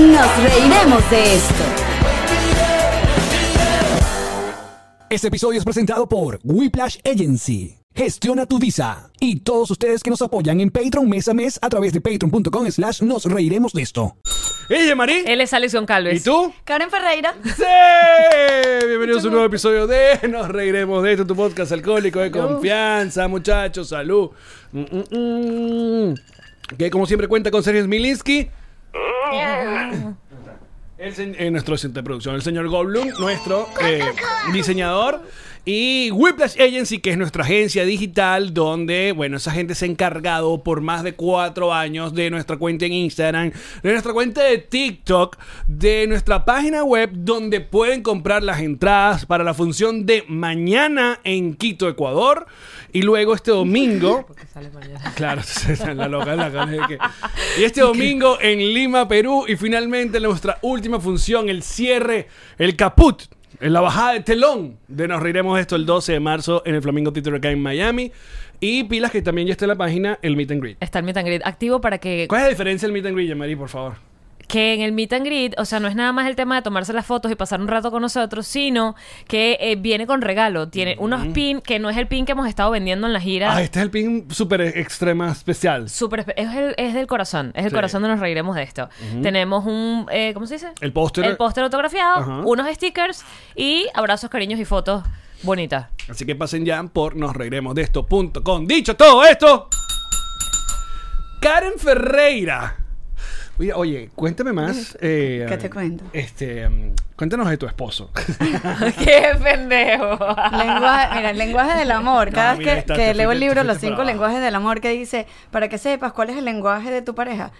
Nos reiremos de esto. Este episodio es presentado por Whiplash Agency. Gestiona tu visa. Y todos ustedes que nos apoyan en Patreon mes a mes a través de patreon.com slash nos reiremos de esto. ¡Ella, Marí! Él es Alison Calves. ¿Y tú? Karen Ferreira. ¡Sí! Bienvenidos a un nuevo episodio de Nos Reiremos de esto, tu podcast alcohólico de confianza, muchachos, salud. Mm, mm, mm. Que como siempre cuenta con Sergio Smilinski. El se- eh, nuestro asistente de producción, el señor Goldblum, nuestro eh, diseñador. Y Whiplash Agency, que es nuestra agencia digital, donde, bueno, esa gente se ha encargado por más de cuatro años de nuestra cuenta en Instagram, de nuestra cuenta de TikTok, de nuestra página web, donde pueden comprar las entradas para la función de mañana en Quito, Ecuador. Y luego este domingo. Claro, la loca, la que- Y este domingo en Lima, Perú. Y finalmente nuestra última función, el cierre, el caput, en la bajada de telón de Nos Reiremos de esto el 12 de marzo en el Flamingo Theater acá en Miami. Y pilas que también ya está en la página, el Meet and Greet. Está el meet and greet activo para que, ¿Cuál es la diferencia del Meet and Greet, Marí, por favor? Que en el meet and greet, o sea, no es nada más el tema de tomarse las fotos y pasar un rato con nosotros, sino que eh, viene con regalo. Tiene unos pin que no es el pin que hemos estado vendiendo en la gira. Ah, este es el pin súper extrema especial. Súper es, el- es del corazón, es el Sí. corazón de nos reiremos de esto. Tenemos un, eh, ¿cómo se dice? El póster. El póster autografiado, Ajá. unos stickers y abrazos, cariños y fotos bonitas. Así que pasen ya por nosreiremosdeesto.com. Dicho todo esto, Karen Ferreira. Oye, oye, cuéntame más. eh, ¿Qué te cuento? Este, cuéntanos de tu esposo. ¡Qué pendejo! Lenguaje, mira, el lenguaje del amor. Cada No, vez mira, que, que leo el libro Los cinco para lenguajes del amor, que dice, para que sepas cuál es el lenguaje de tu pareja.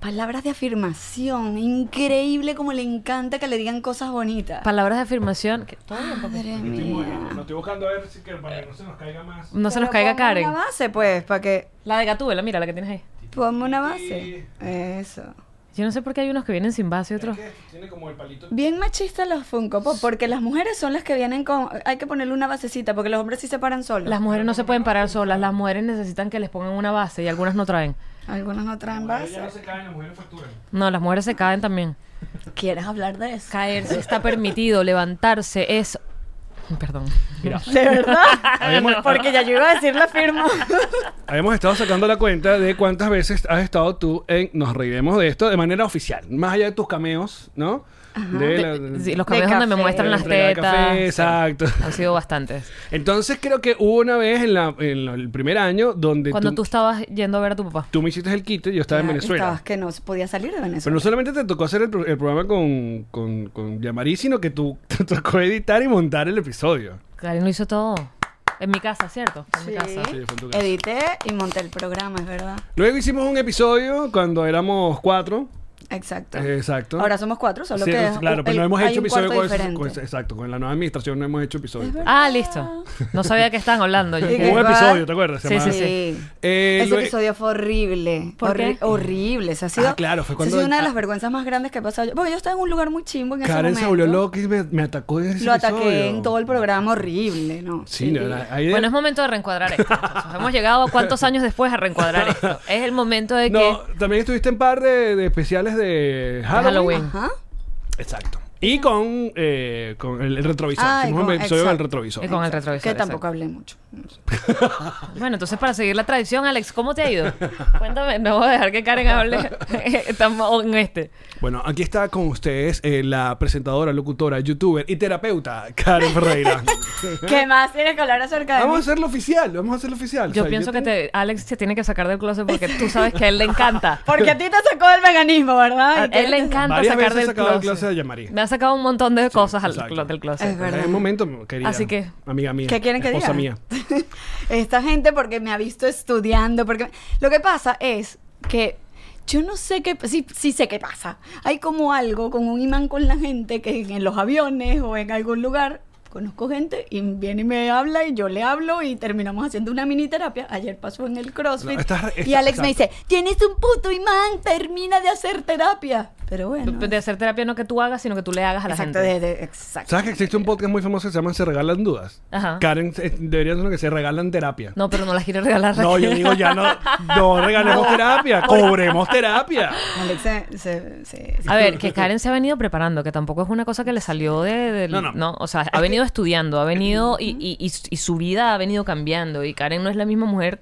Palabras de afirmación. Increíble como le encanta que le digan cosas bonitas. Palabras de afirmación. ¿Qué? ¿Todo bien, papá? Madre mía. Lo estoy buscando a ver si que para que no se nos caiga más. No se nos caiga Karen. una base, pues, para que... La de Gatúbela, mira la que tienes ahí. Ponme una base. Eso. Yo no sé por qué hay unos que vienen sin base y otros. Tiene como el palito. Bien machistas los Funko Pop, porque las mujeres son las que vienen con... Hay que ponerle una basecita, porque los hombres sí se paran solos. Las mujeres no se pueden parar solas, las mujeres necesitan que les pongan una base y algunas no traen. Algunas no traen base. se caen, las mujeres facturan. No, las mujeres se caen también. ¿Quieres hablar de eso? Caerse está permitido, levantarse es. Perdón. Mira, ¿De verdad? Porque ya yo iba a decir la firma. habíamos estado sacando la cuenta de cuántas veces has estado tú en Nos Reiremos de esto de manera oficial. Más allá de tus cameos, ¿no? De la- De- sí, los cameos donde me muestran las tetas. café, Sí. exacto. Han sido bastantes. Entonces creo que hubo una vez en, la, en la- el primer año donde Cuando tú, tú estabas yendo a ver a tu papá. tú me hiciste el kit y yo estaba en Ya, Venezuela. Estabas que no podía salir de Pero Venezuela. no solamente te tocó hacer el, el programa con, con, con Yamari, sino que tú te tocó editar y montar el episodio. Karen lo hizo todo. En mi casa, ¿cierto? En mi Sí. casa. Sí, fue en tu casa. Edité y monté el programa, es verdad. Luego hicimos un episodio cuando éramos cuatro. Exacto. Exacto. Ahora somos cuatro, solo Sí, que. claro, pero el- no hemos hecho un episodio cuarto con, con- Exacto, con la nueva administración no hemos hecho episodio. Ah, listo. No sabía que estaban hablando. Hubo un episodio, ¿te acuerdas? Se Sí, sí, Sí. Eh, Ese episodio fue horrible. ¿Por Horri- qué? Horrible. Se ha sido, Ah, claro, fue cuando- ha sido una de ah. las vergüenzas más grandes que he pasado. yo. Porque yo estaba en un lugar muy chimbo en ese Karen momento. se volvió loca y me, me atacó en ese Lo ataqué episodio. en todo el programa horrible, ¿no? Sí, no, la- ahí de- Bueno, es momento de reencuadrar esto. Hemos llegado a cuántos años después a reencuadrar esto. Es el momento de que. No, también estuviste en par de, de especiales de Halloween. Halloween. Ajá. Exacto. Y con, eh, con el, el retrovisor. Ah, Hicimos un con- del retrovisor. Y con el retrovisor. Que tampoco exacto. hablé mucho. Bueno, entonces para seguir la tradición, Alex, ¿cómo te ha ido? Cuéntame, no voy a dejar que Karen hable Estamos en este. Bueno, aquí está con ustedes eh, la presentadora, locutora, youtuber y terapeuta, Karen Ferreira. ¿Qué más tienes que hablar acerca de vamos a mí? hacerlo oficial, vamos a hacerlo oficial. Yo O sea, pienso que tengo- te, Alex se tiene que sacar del closet porque tú sabes que a él le encanta. Porque a ti te sacó del veganismo, ¿verdad? A Y él le encanta Varias sacar veces he del sacado del closet. closet a Yamari. Me ha sacado un montón de cosas al exacto. del closet. Es verdad. Es el momento, querida. Así que- Amiga mía. ¿Qué quieren que diga? mía. Esta gente porque me ha visto estudiando, porque lo que pasa es que yo no sé qué, sí, sí sé qué pasa. Hay como algo, como un imán con la gente que en los aviones o en algún lugar conozco gente y viene y me habla y yo le hablo y terminamos haciendo una mini terapia. Ayer pasó en el CrossFit No, y Alex me dice, tienes un puto imán, termina de hacer terapia. Pero bueno. De hacer terapia no que tú hagas, sino que tú le hagas a la exacto, gente. de- de- exacto. ¿Sabes que existe un podcast muy famoso que se llama Se Regalan Dudas? Ajá. Karen eh, debería ser uno que se regalan terapia. No, pero no las quiere regalar. No, yo digo ya no, no regalemos terapia, cobremos terapia. Alex se, se- se- A ver, que Karen se ha venido preparando, que tampoco es una cosa que le salió de... del- No, no. O sea, ha venido estudiando, ha venido y, y- y- y su vida ha venido cambiando. Y Karen no es la misma mujer,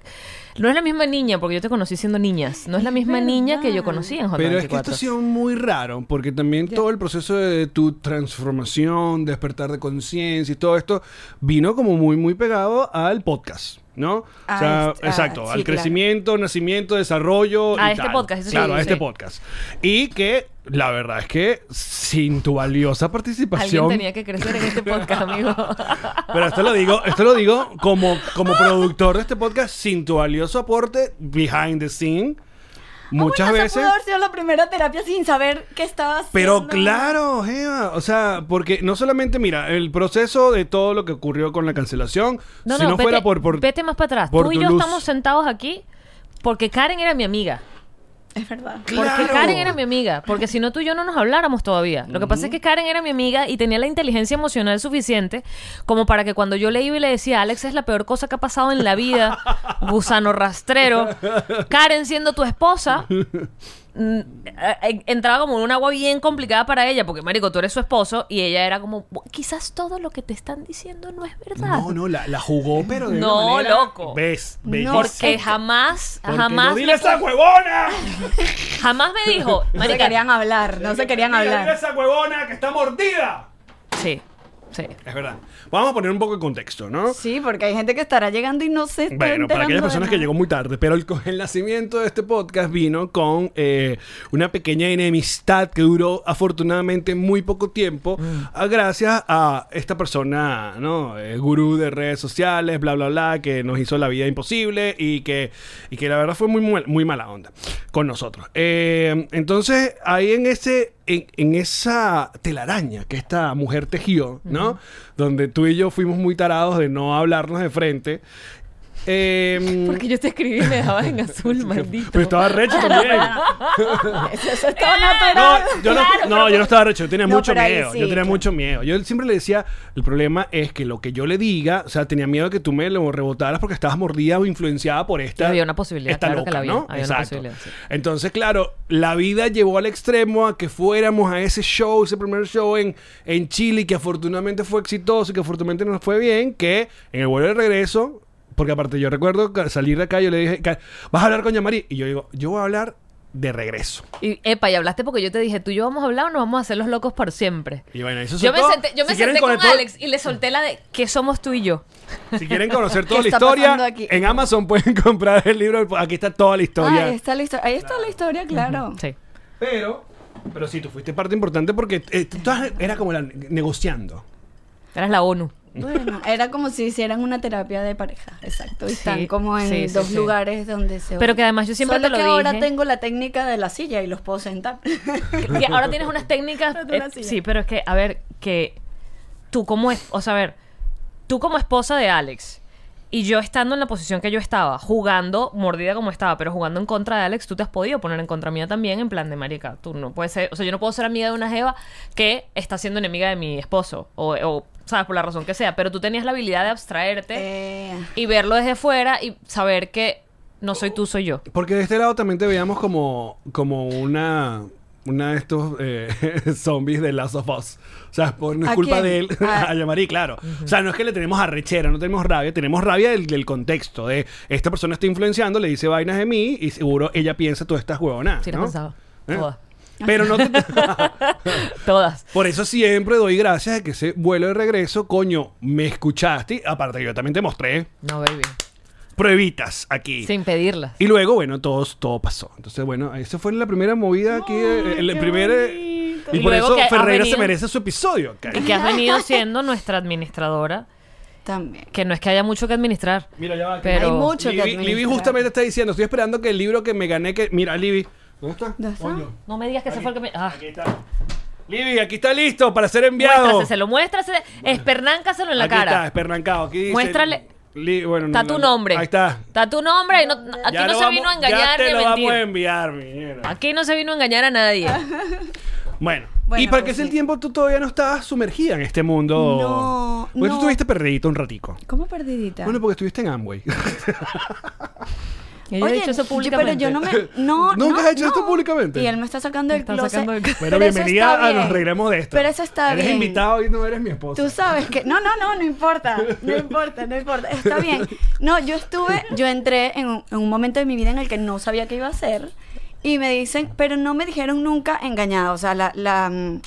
no es la misma niña, porque yo te conocí siendo niñas. No es la misma niña que yo conocí en J24. Pero es que esto ha sido muy raro, porque también todo el proceso de tu transformación, despertar de conciencia y todo esto vino como muy, muy pegado al podcast. ¿No? A o sea, este- ah, exacto, sí, al claro. crecimiento, nacimiento, desarrollo. A y este tal. podcast, eso sí, Claro, a este sí. podcast. Y que la verdad es que sin tu valiosa Alguien participación. tenía que crecer en este podcast, amigo. Pero esto lo digo, esto lo digo como, como productor de este podcast, sin tu valioso aporte behind the scene. Muchas Ah, bueno, veces. Esa pudo haber sido la primera terapia sin saber qué estaba haciendo. Pero claro, Eva, o sea, porque no solamente, mira, el proceso de todo lo que ocurrió con la cancelación, No, si no, no vete, fuera por... por vete más para atrás. Tú y yo luz. estamos sentados aquí porque Karen era mi amiga. Es verdad. Claro. Porque Karen era mi amiga. Porque si no, tú y yo no nos habláramos todavía. Lo que pasa es que Karen era mi amiga y tenía la inteligencia emocional suficiente como para que cuando yo le iba y le decía, Alex es la peor cosa que ha pasado en la vida, gusano rastrero, Karen siendo tu esposa, entraba como en un agua bien complicada para ella, porque, Marico, tú eres su esposo y ella era como, quizás todo lo que te están diciendo no es verdad. No, no, la, la jugó, pero de No, una manera... loco. Ves, No. Porque jamás, Porque jamás, yo, ¡Dile me, esa huevona! jamás me dijo, No se querían hablar, no se querían Dile, Dile hablar. esa huevona que está mordida! sí, sí. Es verdad. Vamos a poner un poco de contexto, ¿no? Sí, porque hay gente que estará llegando y no se está Bueno, para aquellas personas que llegó muy tarde, pero el, el nacimiento de este podcast vino con eh, una pequeña enemistad que duró afortunadamente muy poco tiempo, ah, gracias a esta persona, ¿no? Eh, gurú de redes sociales, bla, bla, bla, que nos hizo la vida imposible y que, y que la verdad fue muy, muy, muy mala onda con nosotros. Eh, entonces, ahí en ese en, en esa telaraña que esta mujer tejió, ¿no? Donde tú y yo fuimos muy tarados de no hablarnos de frente. Eh, Porque yo te escribí y me dejabas en azul, maldito. pero estaba recho también. Eso, eso estaba No, natural. yo no, Claro, no, yo no estaba recho, yo tenía No, mucho pero ahí miedo. sí, yo tenía claro. mucho miedo. Yo siempre le decía, el problema es que lo que yo le diga, o sea, tenía miedo de que tú me lo rebotaras porque estabas mordida o influenciada por esta. Había una posibilidad, esta claro que la había, ¿no? había una Exacto. posibilidad, sí. Entonces, claro, la vida llevó al extremo a que fuéramos a ese show, ese primer show en, en Chile, que afortunadamente fue exitoso y que afortunadamente nos fue bien, que en el vuelo de regreso, porque aparte yo recuerdo que salir de acá, yo le dije, "Ca- ¿vas a hablar con Yamari? Y yo digo, yo voy a hablar de regreso. Y, epa, y hablaste porque yo te dije, tú y yo vamos a hablar o nos vamos a hacer los locos por siempre. Y bueno, eso Yo me senté, yo me Si senté con Alex y le solté la de ¿qué somos tú y yo? Si quieren conocer toda la ¿Qué está historia, en Amazon pueden comprar el libro. Aquí está toda la Ah, historia. ahí está la historia. Ahí está la historia, claro. Sí. Pero, pero sí, tú fuiste parte importante porque eh, tú estabas- era como la, negociando. Eras la ONU. Bueno, era como si hicieran una terapia de pareja, exacto. Y Sí, están como en sí, dos sí. lugares donde se... Pero que además yo siempre Solo te lo que ahora tengo la técnica de la silla y los puedo sentar. Y ahora tienes unas técnicas. Eh, sí, pero es que, a ver, que tú como es, o sea, a ver, tú como esposa de Alex y yo estando en la posición que yo estaba, jugando, mordida como estaba, pero jugando en contra de Alex, tú te has podido poner en contra mía también, en plan de marica. Tú no puedes ser, o sea, yo no puedo ser amiga de una jeva que está siendo enemiga de mi esposo, o, o, sabes, por la razón que sea, pero tú tenías la habilidad de abstraerte Eh, y verlo desde fuera y saber que no soy tú, soy yo. Porque de este lado también te veíamos como, como una, una de estos eh, zombies de Last of Us. O sea, por, no es ¿A culpa quién? de él, a Yamari, claro. O sea, no es que le tenemos arrechera, no tenemos rabia, tenemos rabia del, del contexto, de esta persona está influenciando, le dice vainas de mí y seguro ella piensa todas estas huevonas. Sí, lo ¿no? pensaba. ¿Eh? Todas. Pero no te... Todas. Por eso siempre doy gracias de que ese vuelo de regreso, coño, me escuchaste. Aparte, yo también te mostré No, baby. pruebitas aquí. Sin pedirlas. Y luego, bueno, todo, todo pasó. Entonces, bueno, esa fue la primera movida aquí. eh, el, qué primer. eh, bonito. Y, Y por luego eso que has Ferreira se venido- merece su episodio. acá. Y que has venido siendo nuestra administradora, también. que no es que haya mucho que administrar. Mira, ya va. Pero- Hay mucho que Libby, administrar. Libby justamente está diciendo: Estoy esperando que el libro que me gané. que Mira, Libby. ¿Dónde está? ¿Dónde está? Coño. No me digas que se fue el que me... Ah, Aquí está. Libby, aquí está listo para ser enviado. Muéstraselo, muéstrase, espernáncaselo en la aquí está, cara. espernancado. Aquí dice- Muéstrale. Li- bueno, Está no, tu no, nombre. Ahí está. Está tu nombre. y no- aquí Ya no lo se vamos- vino a engañar Ya te ni a lo vamos mentir. a enviar, mi. Aquí no se vino a engañar a nadie. Bueno, Bueno, ¿y para qué pues es el sí. tiempo tú todavía no estabas sumergida en este mundo? No, Porque tú no. estuviste perdidito un ratico. ¿Cómo perdidita? Bueno, porque estuviste en Amway. Oye, dicho eso yo- públicamente. pero yo no me. No, ¿Nunca no, has hecho no. esto públicamente? Y él me está sacando Me el está closet. sacando el- Bueno, Pero eso bienvenida a Nos. Reiremos de Esto. Pero eso está Eres bien. invitado y no eres mi esposa. Tú sabes que. No, no, no, no importa. No importa, no importa. Está bien. No, yo estuve. Yo entré en un, en un momento de mi vida en el que no sabía qué iba a hacer. Y me dicen. Pero no me dijeron nunca engañada. O sea, la. la mm,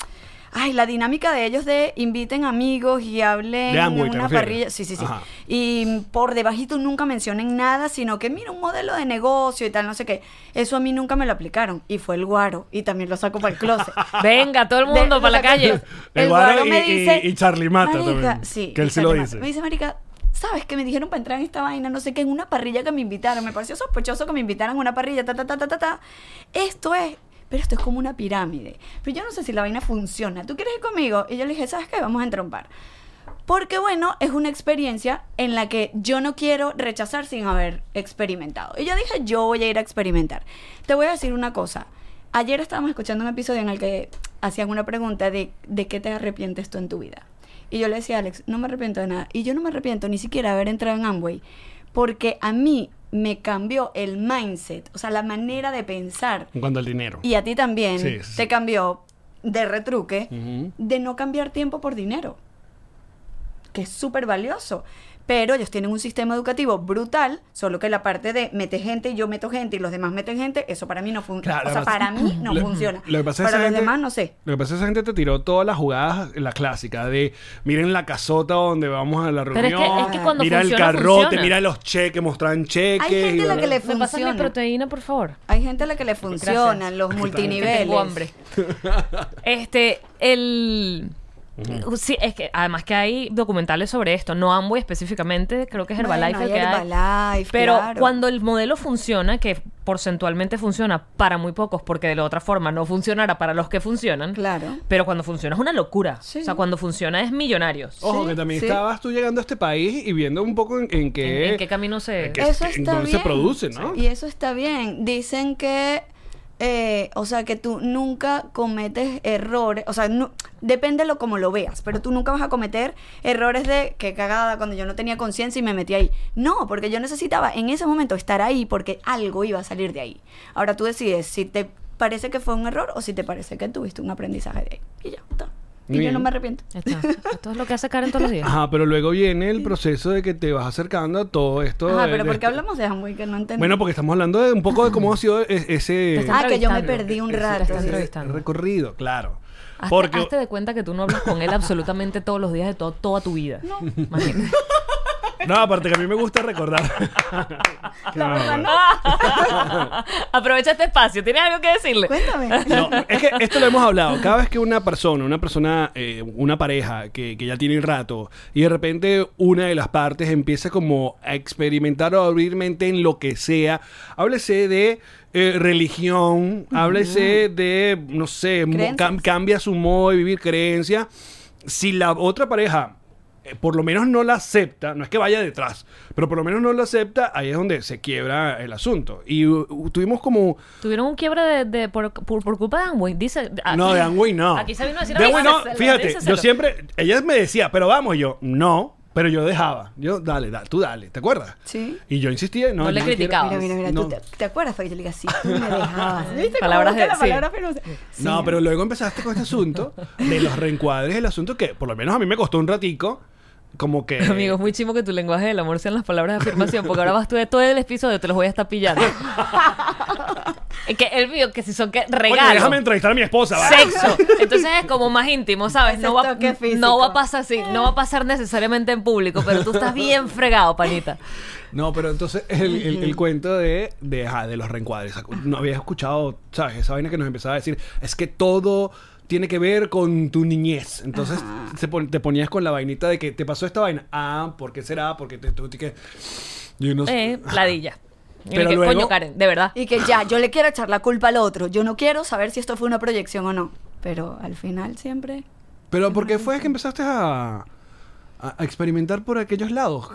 Ay, la dinámica de ellos de inviten amigos y hablen De Amway, en ¿te una parrilla. Sí, sí, sí. Ajá. Y por debajito nunca mencionen nada, sino que mira un modelo de negocio y tal, no sé qué. Eso a mí nunca me lo aplicaron. Y fue el guaro. Y también lo saco para el closet. Venga, todo el mundo para la calle. El El guaro guaro y- me y- dice. y Charlie Mata también, Sí, que él y sí lo dice. Me dice, Marica, ¿sabes que me dijeron para entrar en esta vaina? No sé qué, en una parrilla que me invitaron. Me pareció sospechoso que me invitaran a una parrilla, ta, ta, ta, ta, ta, ta. Esto es. Pero esto es como una pirámide. Pero yo no sé si la vaina funciona. ¿Tú quieres ir conmigo? Y yo le dije, ¿sabes qué? Vamos a entrompar. Porque bueno, es una experiencia en la que yo no quiero rechazar sin haber experimentado. Y yo dije, yo voy a ir a experimentar. Te voy a decir una cosa. Ayer estábamos escuchando un episodio en el que hacían una pregunta de de qué te arrepientes tú en tu vida. Y yo le decía a Alex, no me arrepiento de nada. Y yo no me arrepiento ni siquiera de haber entrado en Amway. Porque a mí me cambió el mindset, o sea, la manera de pensar. En cuanto al dinero. Y a ti también Sí, sí, sí. te cambió de retruque de no cambiar tiempo por dinero, que es súper valioso. Pero ellos tienen un sistema educativo brutal, solo que la parte de mete gente y yo meto gente y los demás meten gente, eso para mí no funciona. Claro, o sea, para mí no lo- funciona. Lo que pasa para los gente- demás no sé. Lo que pasa es que esa gente te tiró todas las jugadas, la clásica de miren la casota donde vamos a la Pero es que- reunión, es que cuando mira el carrote, funciona. mira los cheques, mostraban cheques. Hay gente y a la que le bla. ¿Me pasas mi funciona. proteína, por favor? Hay gente a la que le funcionan Gracias. los multiniveles. Tengo hambre. Este, el... Sí, es que además que hay documentales sobre esto, no Amway específicamente, creo que es Herbalife Bueno, el que hay. Herbalife, Pero claro. cuando el modelo funciona, que porcentualmente funciona para muy pocos, porque de la otra forma no funcionara para los que funcionan. Claro. Pero cuando funciona es una locura. Sí. O sea, cuando funciona es millonarios. Ojo, Sí, que también sí. estabas tú llegando a este país y viendo un poco en, en qué... ¿En, en qué camino se...? en qué- Eso en está dónde bien. se produce, ¿no? Y eso está bien. Dicen que, eh, o sea, que tú nunca cometes errores, o sea, no- depende de lo como lo veas, pero tú nunca vas a cometer errores de que cagada cuando yo no tenía conciencia y me metí ahí. No, porque yo necesitaba en ese momento estar ahí porque algo iba a salir de ahí. Ahora tú decides si te parece que fue un error o si te parece que tuviste un aprendizaje de ahí. Y ya. Y yo no me arrepiento. Está. Esto es lo que hace Karen todos los días. Ajá, pero luego viene el proceso de que te vas acercando a todo esto. Ajá, de- pero de ¿por qué hablamos de Amway que no entendí? Bueno, porque estamos hablando de un poco de cómo ha sido e- ese, Ah, que yo me perdí un rato. está ese entrevistando. recorrido, claro. Hazte, Porque hazte de cuenta que tú no hablas con él absolutamente todos los días de to- toda tu vida. Imagínate. no, aparte que a mí me gusta recordar. La verdad, no. Aprovecha este espacio. ¿Tienes algo que decirle? Cuéntame. No, es que esto lo hemos hablado. Cada vez que una persona, una persona, eh, una pareja que, que ya tiene un rato y de repente una de las partes empieza como a experimentar o a abrir mente en lo que sea, háblese de eh, religión, háblese de, no sé, cam- cambia su modo de vivir creencia. Si la otra pareja por lo menos no la acepta, no es que vaya detrás, pero por lo menos no la acepta, ahí es donde se quiebra el asunto. Y uh, uh, tuvimos como... Tuvieron un quiebre de, de- por, por- por culpa de Amway. Dice. aquí- No, de Amway no. Aquí se vino a decir De Amway no, fíjate, yo siempre, ella me decía, pero vamos, yo, no, pero yo dejaba. Yo, dale, dale, tú dale, ¿te acuerdas? Sí. Y yo insistía, no, No le criticaba. Mira, mira, mira, No. ¿tú te, te acuerdas? Porque yo le diga, sí, tú me dejabas. ¿Viste Palabras de- la sí. palabra filosa? Sí. No, pero luego empezaste con este asunto de los reencuadres, el asunto que por lo menos a mí me costó un ratico, como que... Amigo, es muy chimo que tu lenguaje del amor sean las palabras de afirmación, porque ahora vas tú de todo el episodio, te los voy a estar pillando. Es que el mío, que si son que Oye, regalos. déjame entrevistar a mi esposa, ¿vale? Sexo. Entonces es como más íntimo, ¿sabes? No va, no va a pasar así, no va a pasar necesariamente en público, pero tú estás bien fregado, panita. No, pero entonces el, el- el cuento de, de, de los reencuadres. No había escuchado, ¿sabes? Esa vaina que nos empezaba a decir, es que todo tiene que ver con tu niñez. Entonces se pon- te ponías con la vainita de que te pasó esta vaina. Ah, ¿por qué será? Porque te, tú- que... Yo no sé. Eh, ladilla. Y Pero que, luego- Coño, Karen, de verdad. Y que ya, yo le quiero echar la culpa al otro. Yo no quiero saber si esto fue una proyección o no. pero al final siempre... Pero ¿por qué fue que empezaste a, a- a experimentar por aquellos lados?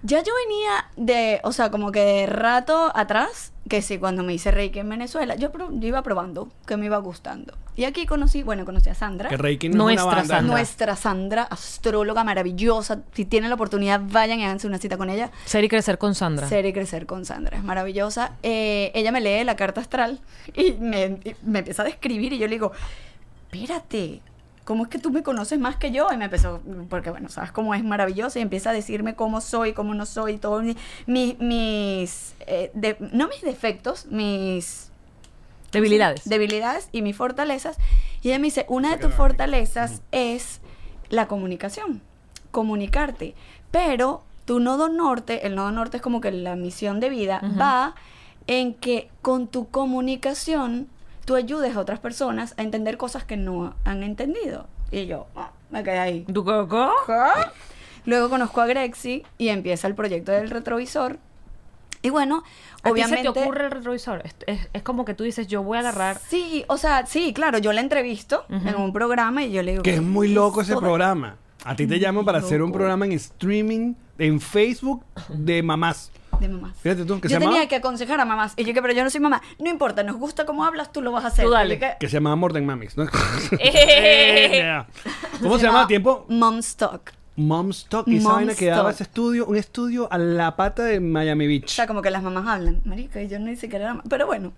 ¿Cu- cu- Ya yo venía de, o sea, como que de rato atrás, que sí, cuando me hice Reiki en Venezuela, yo, pro- yo iba probando, que me iba gustando. Y aquí conocí, bueno, conocí a Sandra. Que Reiki no es una Nuestra banda. Sandra. Nuestra Sandra, astróloga maravillosa. Si tienen la oportunidad, vayan y háganse una cita con ella. Ser y crecer con Sandra. Ser y crecer con Sandra, es maravillosa. Eh, ella me lee la carta astral y me, y me empieza a describir y yo le digo, espérate, ¿cómo es que tú me conoces más que yo? Y me empezó, porque bueno, sabes cómo es maravillosa y empieza a decirme cómo soy, cómo no soy, todo mi- mi- mis, eh, de- no mis defectos, mis Debilidades. debilidades y mis fortalezas. Y ella me dice, una de tus fortalezas es la comunicación, comunicarte. Pero tu nodo norte, el nodo norte es como que la misión de vida, va en que con tu comunicación tú ayudes a otras personas a entender cosas que no han entendido. Y yo, ah, me quedé ahí. ¿Tu coco? ¿Qué? Luego conozco a Grexi y empieza el proyecto del retrovisor. Y bueno, ¿A obviamente... ti se te ocurre el retrovisor? Es, es- es como que tú dices, yo voy a agarrar... Sí, o sea, sí, claro, yo la entrevisto en un programa y yo le digo... Que es muy "¿Qué loco ese esto?". programa. A ti te llaman para hacer un programa en streaming en Facebook de mamás. De mamás. Fíjate tú, que yo se llama- tenía que aconsejar a mamás. Y yo que, pero yo no soy mamá. No importa, nos gusta cómo hablas, tú lo vas a hacer. Tú dale. Que- Que se llamaba More Than Mamis. ¿no? Eh. ¿Cómo se llama a tiempo? Mom's Talk. Mom's Talk. Y esa vaina que daba ese estudio, un estudio a la pata de Miami O Beach. sea, como que las mamás hablan. Marica, y yo ni siquiera era Pero bueno,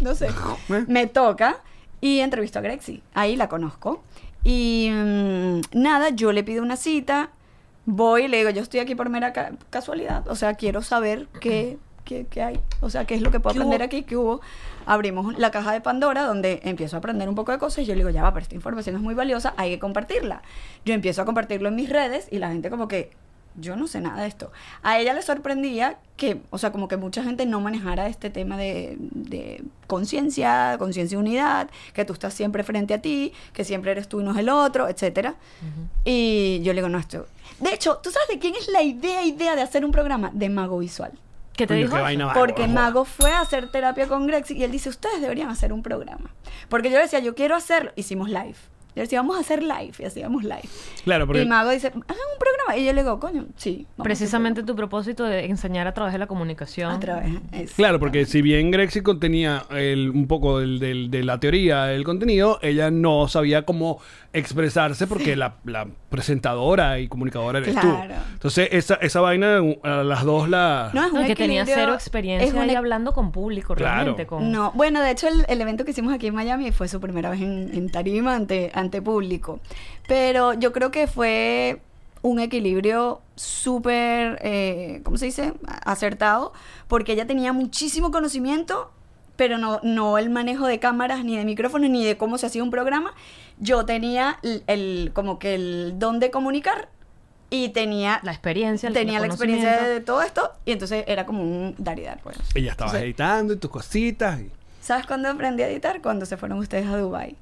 no sé. ¿Eh? Me toca y entrevisto a Grexi. Ahí la conozco. Y mm, nada, yo le pido una cita. Voy y le digo, yo estoy aquí por mera ca- casualidad. O sea, quiero saber qué, qué, qué hay. O sea, qué es lo que puedo ¿Qué aprender hubo? aquí, qué hubo. Abrimos la caja de Pandora donde empiezo a aprender un poco de cosas y yo le digo, ya va, pero esta información es muy valiosa, hay que compartirla. Yo empiezo a compartirlo en mis redes y la gente como que, yo no sé nada de esto. A ella le sorprendía que, o sea, como que mucha gente no manejara este tema de, de conciencia, conciencia y unidad, que tú estás siempre frente a ti, que siempre eres tú y no es el otro, etcétera. Y yo le digo, no, esto... De hecho, ¿tú sabes de quién es la idea, idea de hacer un programa? De Mago Visual. ¿Qué te Coño, dijo? qué eso? vaina Porque. Mago fue a hacer terapia con Grexi y él dice, ustedes deberían hacer un programa. Porque yo le decía, yo quiero hacerlo. Hicimos live. Yo decía, vamos a hacer live. Y hacíamos live. Claro, porque Y Mago dice, hagan un programa. Y yo le digo, coño, sí. Precisamente tu propósito de enseñar a través de la programa". comunicación. A través. es- Claro, porque si bien Grexi contenía el- un poco del- del- de la teoría del contenido, ella no sabía cómo expresarse porque la, la presentadora y comunicadora eres Claro. tú. Entonces, esa, esa vaina, a las dos la... No, es No, un y que tenía cero es experiencia un ahí equ- hablando con público, Claro. realmente. Con... No, bueno, de hecho el, el evento que hicimos aquí en Miami fue su primera vez en, en tarima ante, ante público. Pero yo creo que fue un equilibrio súper, eh, ¿cómo se dice? Acertado, porque ella tenía muchísimo conocimiento, pero no, no el manejo de cámaras, ni de micrófonos, ni de cómo se hacía un programa. Yo tenía el, el- como que el don de comunicar y tenía La experiencia, el tenía la experiencia de, de todo esto y entonces era como un dar y dar pues. Ella estaba Entonces, editando y tus cositas. y- ¿Sabes cuándo aprendí a editar? Cuando se fueron ustedes a Dubai.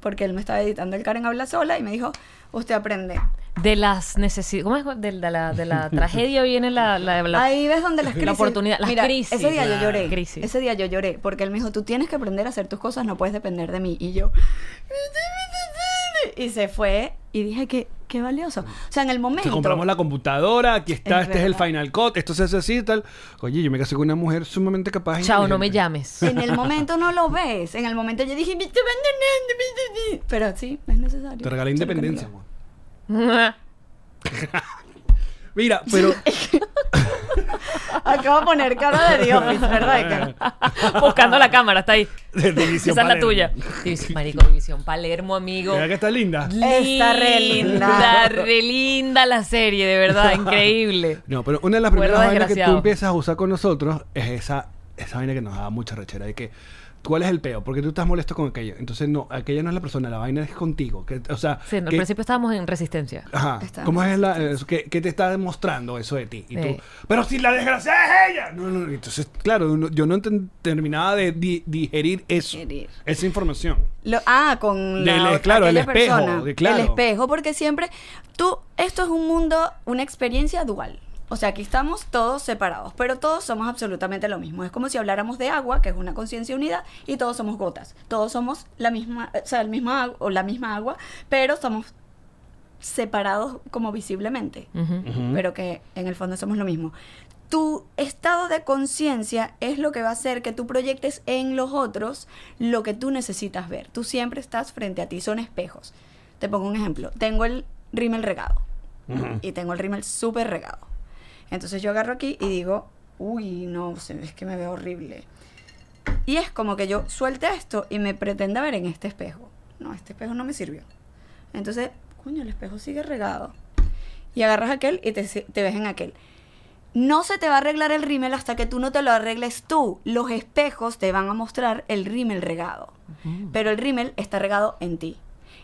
Porque él me estaba editando el Karen habla sola y me dijo, usted aprende. De las necesidades. ¿Cómo es? De, de la, de la tragedia viene la. la- la- Ahí ves donde las La crisis... oportunidad, las Mira, crisis. Ese día yo La lloré. crisis. Ese día yo lloré. Porque él me dijo, tú tienes que aprender a hacer tus cosas, no puedes depender de mí. Y yo... Y se fue y dije que qué valioso. O sea, en el momento... Te compramos la computadora, aquí está, Es este es el. Final Cut, esto se hace así y tal. Oye, yo me casé con una mujer sumamente capaz. e Chao, no me llames. En el momento no lo ves. En el momento yo dije, "Me estoy abandonando". pero sí, es necesario. Te regalé independencia. amor. Mira, pero Acabo de poner cara de Dios, ¿verdad? Buscando la cámara, está ahí. División Esa es la Palermo. tuya. Divis- Marico, División Palermo, amigo. Mira que está linda. Está re linda. Linda, re linda la serie, de verdad, increíble. No, pero una de las primeras vainas que tú desgraciado. empiezas a usar con nosotros es esa, esa vaina que nos da mucha rechera. De que, ¿cuál es el peo? Porque tú estás molesto con aquello. Entonces, no, aquella no es la persona, la vaina es contigo. Que, o sea, Sí, al que- principio estábamos en resistencia. Ajá. ¿Cómo es la, eso? ¿Qué, qué te está demostrando eso de ti? Y Sí. tú, pero si la desgraciada es ella. No, no, entonces, claro, yo no terminaba de di- digerir eso. Digerir. Esa información. Lo- ah, con la Del- claro, el aquella espejo, de- claro. El espejo, porque siempre tú, esto es un mundo, una experiencia dual. O sea, aquí estamos todos separados, pero todos somos absolutamente lo mismo. Es como si habláramos de agua, que es una conciencia unida, y todos somos gotas. Todos somos la misma, o sea, el mismo agua, o la misma agua, pero somos separados como visiblemente, pero que en el fondo somos lo mismo. Tu estado de conciencia es lo que va a hacer que tú proyectes en los otros lo que tú necesitas ver. Tú siempre estás frente a ti, son espejos. Te pongo un ejemplo. Tengo el rímel regado y tengo el rímel súper regado. Entonces yo agarro aquí y digo, uy, no, es que me veo horrible. Y es como que yo suelte esto y me pretenda ver en este espejo. No, este espejo no me sirvió. Entonces, coño, el espejo sigue regado. Y agarras aquel y te, te ves en aquel. No se te va a arreglar el rímel hasta que tú no te lo arregles tú. Los espejos te van a mostrar el rímel regado. Pero el rímel está regado en ti.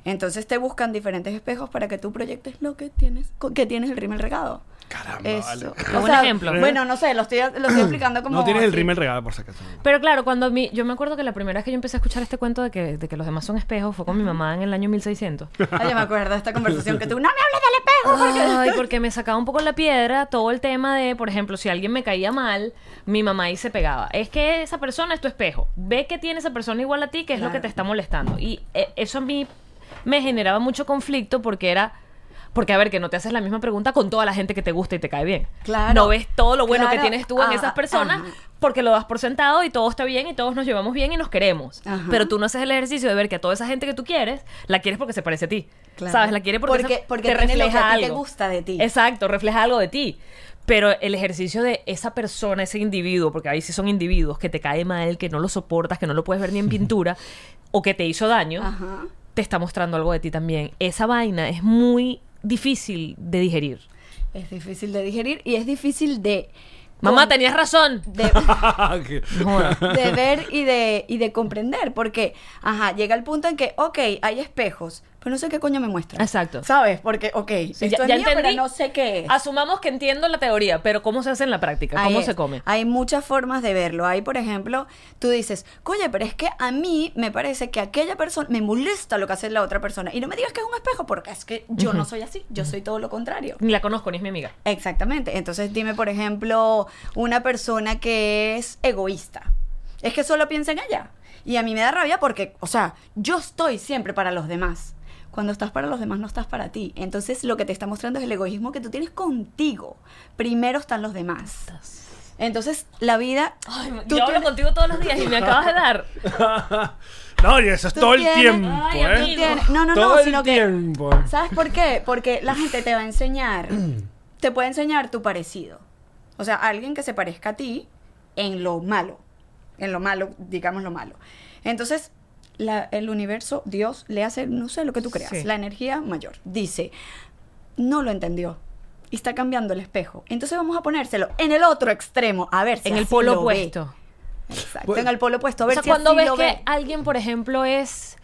Entonces te buscan diferentes espejos para que tú proyectes lo que tienes, que tienes el rímel regado. Caramba, Eso. vale. Buen ejemplo. Bueno, no sé, lo estoy, lo estoy explicando como. No tienes el rímel regalo por si acaso. Pero claro, cuando a mí, yo me acuerdo que la primera vez que yo empecé a escuchar este cuento de que, de que los demás son espejos fue con mi mamá en el año 1600. Ay, yo me acuerdo de esta conversación que tú, no me hables del espejo. porque-". Ay, porque me sacaba un poco la piedra todo el tema de, por ejemplo, si alguien me caía mal, mi mamá ahí se pegaba. Es que esa persona es tu espejo. Ve que tiene esa persona igual a ti, que es lo que te está molestando. Y eh, eso a mí me generaba mucho conflicto porque era... Porque, a ver, que no te haces la misma pregunta con toda la gente que te gusta y te cae bien. Claro. No ves todo lo bueno que tienes tú en Ah, esas personas porque lo das por sentado y todo está bien y todos nos llevamos bien y nos queremos. Ajá. Pero tú no haces el ejercicio de ver que a toda esa gente que tú quieres, la quieres porque se parece a ti. Claro. ¿Sabes? La quieres porque, Porque- esa- porque te lo que refleja a ti te algo. gusta de ti. Exacto, refleja algo de ti. Pero el ejercicio de esa persona, ese individuo, porque ahí sí son individuos que te cae mal, que no lo soportas, que no lo puedes ver ni en pintura, o que te hizo daño, Ajá. Te está mostrando algo de ti también. Esa vaina es muy difícil de digerir. Es difícil de digerir y es difícil de. Mamá, con- tenías razón. de, de ver y de, y de comprender. Porque, ajá, llega el punto en que, ok, hay espejos, pero no sé qué coño me muestra. Exacto. ¿Sabes? Porque, ok, Sí, esto ya- es ya mío, pero entendí. no sé qué es. Asumamos que entiendo la teoría, pero ¿cómo se hace en la práctica? ¿Cómo se come? Hay muchas formas de verlo. Hay, por ejemplo, tú dices, oye, pero es que a mí me parece que aquella persona me molesta lo que hace la otra persona. Y no me digas que es un espejo, porque es que yo no soy así, yo soy todo lo contrario. Ni la conozco, ni es mi amiga. Exactamente. Entonces dime, por ejemplo, una persona que es egoísta. Es que solo piensa en ella. Y a mí me da rabia porque, o sea, yo estoy siempre para los demás. Cuando estás para los demás no estás para ti. Entonces lo que te está mostrando es el egoísmo que tú tienes contigo. Primero están los demás. Entonces la vida... tú yo hablo tienes- contigo todos los días y me acabas de dar. no, y eso es todo el tienes- tiempo, Ay, ¿eh? tienes- No, no, Todo no, el sino que... tiempo. ¿Sabes por qué? Porque la gente te va a enseñar, te puede enseñar tu parecido. O sea, alguien que se parezca a ti en lo malo. En lo malo, digamos lo malo. Entonces, la- el universo, Dios, le hace, no sé lo que tú creas, Sí. la energía mayor. Dice, no lo entendió. Y está cambiando el espejo. Entonces vamos a ponérselo en el otro extremo, a ver si En el polo lo ve. opuesto. Exacto, Pues- en el polo opuesto. A O sea, si cuando así ves lo que ve. alguien, por ejemplo, es.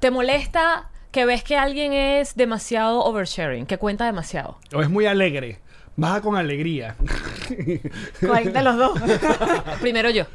Te molesta que ves que alguien es demasiado oversharing, que cuenta demasiado. O es muy alegre. Baja con alegría. ¿Cuál de los dos? Primero yo.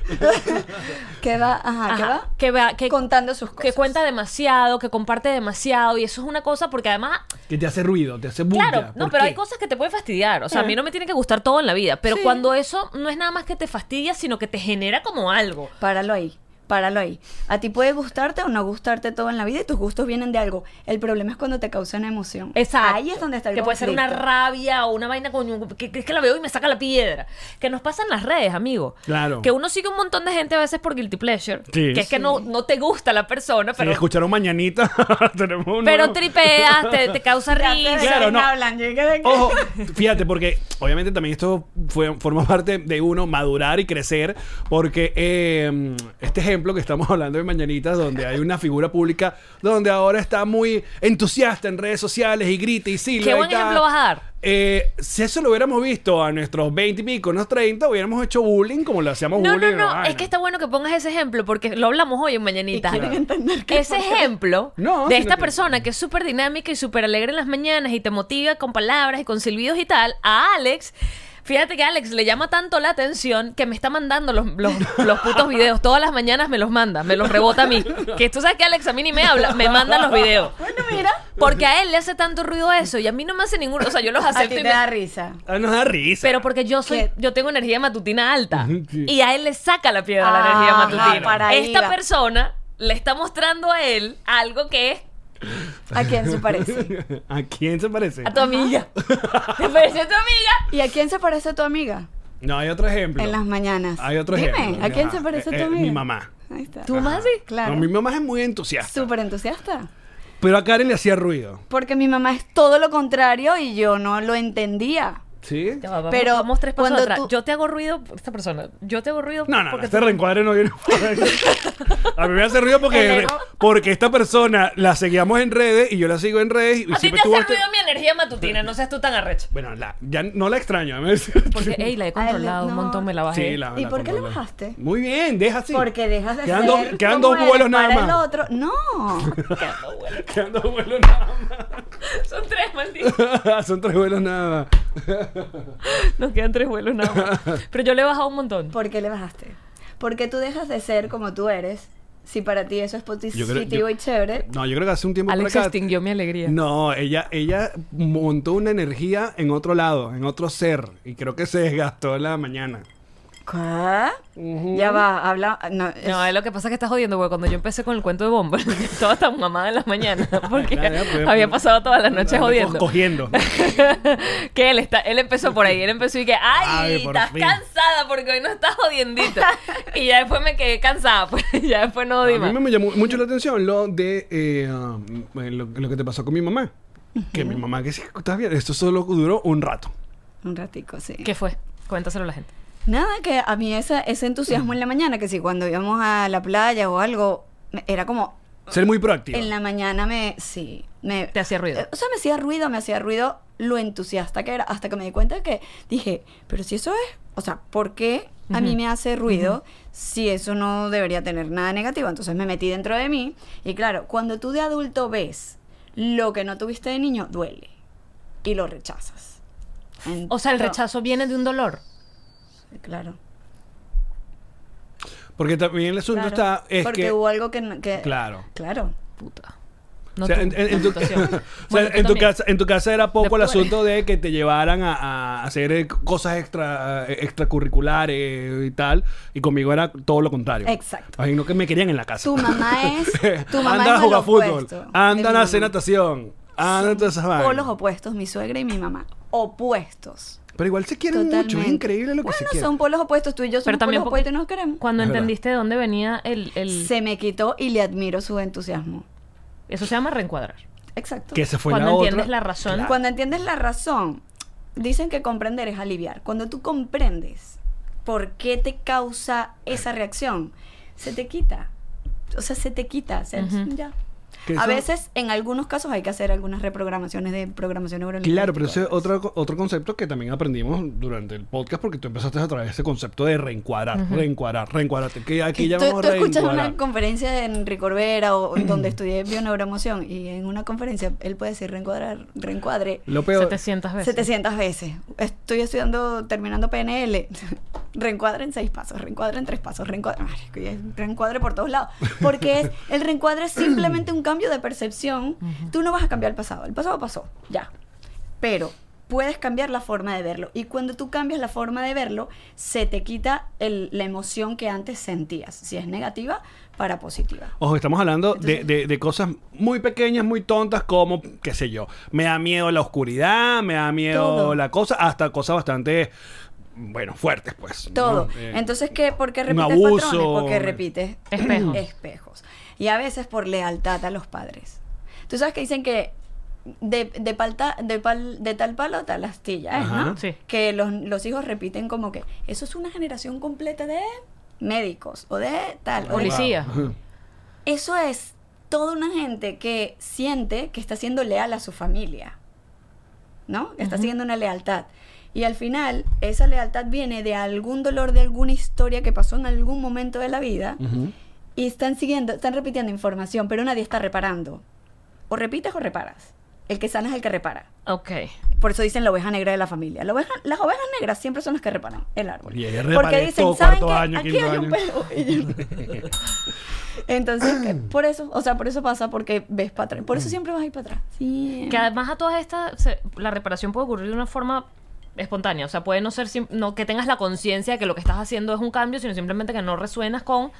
que va, ajá, que va que vea que, contando sus cosas. que cuenta demasiado, que comparte demasiado. Y eso es una cosa porque además que te hace ruido, te hace bulla. Claro, no, ¿Por pero qué? hay cosas que te pueden fastidiar. O sea, a mí no me tiene que gustar todo en la vida. Pero Sí. cuando eso no es nada más que te fastidia, sino que te genera como algo. Páralo ahí, páralo ahí. A ti puede gustarte o no gustarte todo en la vida y tus gustos vienen de algo. El problema es cuando te causa una emoción. Exacto. Ahí es donde está el Que puede ser una rabia o una vaina con que, que es que la veo y me saca la piedra. Que nos pasa en las redes, amigo. Claro. Que uno sigue un montón de gente a veces por guilty pleasure. Sí. Que es que no, no te gusta la persona, Si pero, escucharon mañanita, tenemos un pero nuevo- tripeas, te, te causa risa. Claro, no. hablan, Ojo, fíjate, porque obviamente también esto fue, forma parte de uno madurar y crecer, porque eh, este ejemplo que estamos hablando de Mañanitas, donde hay una figura pública, donde ahora está muy entusiasta en redes sociales y grita y silba. ¿Qué buen ejemplo vas a dar? Eh, si eso lo hubiéramos visto a nuestros 20 y pico, unos 30, hubiéramos hecho bullying como lo hacíamos No, no, bullying. no, vaina. es que está bueno que pongas ese ejemplo porque lo hablamos hoy en Mañanita. Y quieren entender que Ese ejemplo No, de esta que- persona que es súper dinámica y súper alegre en las mañanas y te motiva con palabras y con silbidos y tal, a Alex Fíjate que Alex le llama tanto la atención que me está mandando los, los, los putos videos. Todas las mañanas me los manda, me los rebota a mí. Que tú sabes que Alex a mí ni me habla, me manda los videos. Bueno, mira. Porque a él le hace tanto ruido eso y a mí no me hace ninguno. O sea, yo los A acepto ti y te me- da risa. Ah, nos da risa. Pero porque yo soy, ¿Qué? yo tengo energía matutina alta. Sí. Y a él le saca la piedra la energía matutina. para Esta persona le está mostrando a él algo que es ¿A quién se parece? ¿A quién se parece? a tu amiga. ¿Te parece a tu amiga? ¿Y a quién se parece tu amiga? No, hay otro ejemplo. En las mañanas. Hay otro Dime, ejemplo. ¿a quién Ajá. se parece Eh, tu eh, amiga? mi mamá. Ahí está. ¿Tu mamá sí? Claro. No, mi mamá es muy entusiasta. Súper entusiasta. Pero a Karen le hacía ruido. Porque mi mamá es todo lo contrario y yo no lo entendía. ¿Sí? Ya vamos, Pero vamos tres pasos cuando atrás. tú- Yo te hago ruido esta persona. Yo te hago ruido No, no, no, porque este tú- reencuadre no viene por ahí. A mí me hace ruido porque, porque esta persona la seguíamos en redes y yo la sigo en redes y A ti te hace este... ruido mi energía matutina, no seas tú tan arrecho. Bueno, la- ya no la extraño. ¿me? Porque, ey, la he controlado un no. montón, me la bajé. Sí, la- ¿Y la por qué controlo. bajaste? Muy bien, deja así. Porque dejas de Quedan ser dos- quedan dos vuelos nada para el más. otro. No. Quedan dos vuelos nada Son tres, maldito. Son tres vuelos nada más. Nos quedan tres vuelos nada más. Pero yo le he bajado un montón. ¿Por qué le bajaste? Porque tú dejas de ser como tú eres. Si para ti eso es positivo creo- yo- y chévere. No, yo creo que hace un tiempo Alex acá... extinguió mi alegría. No, ella, ella montó una energía en otro lado, en otro ser. Y creo que se desgastó la mañana. ¿Qué? Ya va, habla. No, es- No, es lo que pasa es que estás jodiendo, porque cuando yo empecé con el cuento de bomba, estaba tan mamada en las mañanas, porque ya, pues, había pasado todas las noches jodiendo. Cogiendo. que él está, él empezó por ahí, él empezó y que, ay, Ay, por estás fin. cansada porque hoy no estás jodiendita. y ya después me quedé cansada, pues ya después no A jodí mí más. me llamó mucho la atención lo de eh, um, lo, lo que te pasó con mi mamá. Que mi mamá, que sí, estás bien, esto solo duró un rato. Un ratico, sí. ¿Qué fue? Cuéntaselo a la gente. Nada, que a mí esa, ese entusiasmo en la mañana, que si cuando íbamos a la playa o algo, era como. Ser muy proactivo. En la mañana me. Sí. Me, Te hacía ruido. Eh, O sea, me hacía ruido, me hacía ruido lo entusiasta que era. Hasta que me di cuenta que dije, pero si eso es. O sea, ¿por qué a mí Ujú. me hace ruido si eso no debería tener nada negativo? Entonces me metí dentro de mí. Y claro, cuando tú de adulto ves lo que no tuviste de niño, duele. Y lo rechazas. O sea, el rechazo viene de un dolor. Claro. Porque también el asunto claro. está. Es Porque que, hubo algo que, no- que- Claro. Claro. Puta. No o sea, tú, en, tu, Bueno, en casa, en tu casa era poco el asunto de que te llevaran a, a hacer eh, cosas extra eh, extracurriculares y tal. Y conmigo era todo lo contrario. Exacto. Ay, no que me querían en la casa. Tu mamá es. Tu mamá Anda a jugar fútbol. opuesto de Anda mi a hacer natación. Anda a todas esas. Polos opuestos, mi suegra y mi mamá. Opuestos. Pero igual se quieren mucho. Es increíble lo que bueno, se quieren. son polos opuestos. Tú y yo Pero somos también polos opuestos y nos queremos. Cuando Es verdad. entendiste de dónde venía el, el- Se me quitó y le admiro su entusiasmo. Eso se llama reencuadrar. Exacto. Que se fue Cuando la otra. entiendes la razón. Claro. Cuando entiendes la razón, dicen que comprender es aliviar. Cuando tú comprendes por qué te causa esa reacción, se te quita. O sea, se te quita. O sea, Ujú. ya. Que A eso- veces, en algunos casos, hay que hacer algunas reprogramaciones de programación neurolingüística. Claro, pero ese es otro, otro concepto que también aprendimos durante el podcast porque tú empezaste a traer ese concepto de reencuadrar, reencuadrar, reencuadrate. Que aquí tú, llamamos tú escuchas reencuadrar. una conferencia de Enrique Corbera o donde estudié bioneuroemoción y en una conferencia él puede decir reencuadrar, reencuadre Lo peor. 700 veces. 700 veces. Estoy estudiando, terminando PNL. Reencuadre en seis pasos, reencuadre en tres pasos, reencuadre, reencuadre por todos lados. Porque es, el reencuadre es simplemente un cambio de percepción. Tú no vas a cambiar el pasado. El pasado pasó, ya. Pero puedes cambiar la forma de verlo. Y cuando tú cambias la forma de verlo, se te quita el- la emoción que antes sentías. Si es negativa, para positiva. Ojo, estamos hablando de, Entonces- de- de cosas muy pequeñas, muy tontas, como, qué sé yo, me da miedo la oscuridad, me da miedo Todo. la cosa, hasta cosas bastante, bueno, fuertes, pues. ¿no? Todo. Eh, Entonces, ¿qué? ¿por qué repites abuso. patrones? Porque repites Espejos. espejos. Y a veces por lealtad a los padres. Tú sabes que dicen que de, de, palta- de, pal- de tal palo tal astilla, ¿es, Ajá. ¿no? Sí. Que los, los hijos repiten como que eso es una generación completa de médicos o de tal. Policía. Wow. Eso es toda una gente que siente que está siendo leal a su familia. ¿No? Está siguiendo una lealtad. Y al final, esa lealtad viene de algún dolor, de alguna historia que pasó en algún momento de la vida. Ujú. Y están siguiendo, están repitiendo información, pero nadie está reparando. O repites o reparas. el que sana es el que repara. Ok. Por eso dicen la oveja negra de la familia. La oveja- las ovejas negras siempre son las que reparan el árbol. Y ella Porque dicen, todo ¿saben qué? año, Aquí hay un año". pelo. Yo- Entonces, por eso, o sea, por eso pasa, porque ves para atrás. Por eso siempre vas a ir para atrás. Sí. Que además a todas estas, se- la reparación puede ocurrir de una forma espontánea. O sea, puede no ser no que tengas la conciencia de que lo que estás haciendo es un cambio, sino simplemente que no resuenas con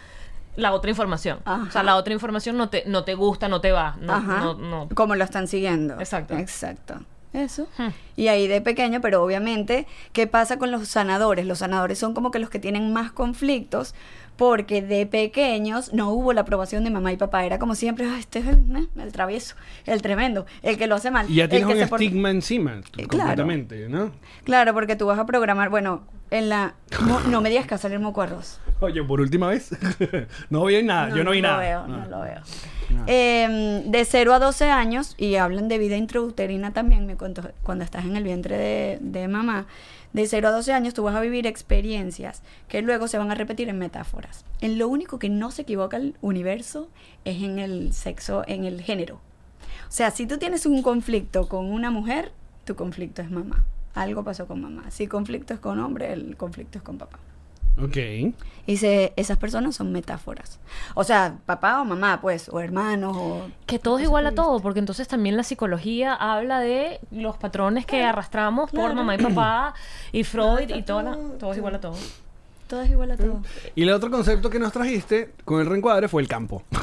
la otra información. Ajá. O sea, la otra información no te, no te gusta, no te va. No, Ajá. no, no. Como lo están siguiendo. Exacto. Exacto. Eso. Hmm. Y ahí de pequeño, pero obviamente, ¿qué pasa con los sanadores? Los sanadores son como que los que tienen más conflictos porque de pequeños no hubo la aprobación de mamá y papá. Era como siempre, "Ah, este es el, eh, el travieso, el tremendo, el que lo hace mal. Y ya el tienes que un se estigma encima, Eh, claro. completamente, ¿no? Claro, porque tú vas a programar, bueno, en la... No, no me digas que a salir moco arroz. Oye, por última vez. no vi nada, yo no vi nada. Veo. No lo veo. Eh, de 0 a 12 años, y hablan de vida intrauterina también, me cuento, cuando estás en el vientre de, de mamá, de 0 a 12 años tú vas a vivir experiencias que luego se van a repetir en metáforas. En lo único que no se equivoca el universo es en el sexo, en el género. O sea, si tú tienes un conflicto con una mujer, tu conflicto es mamá. Algo pasó con mamá. Si conflicto es con hombre, el conflicto es con papá. Ok. Y se- esas personas son metáforas. O sea, papá o mamá, pues, o hermanos, o... Que todo es igual a todo, porque entonces también la psicología habla de los patrones que arrastramos por claro. mamá y papá, y Freud, y todo, la- todo, todo es igual a todo. Todo es igual a todo. Y el otro concepto que nos trajiste con el reencuadre fue el campo.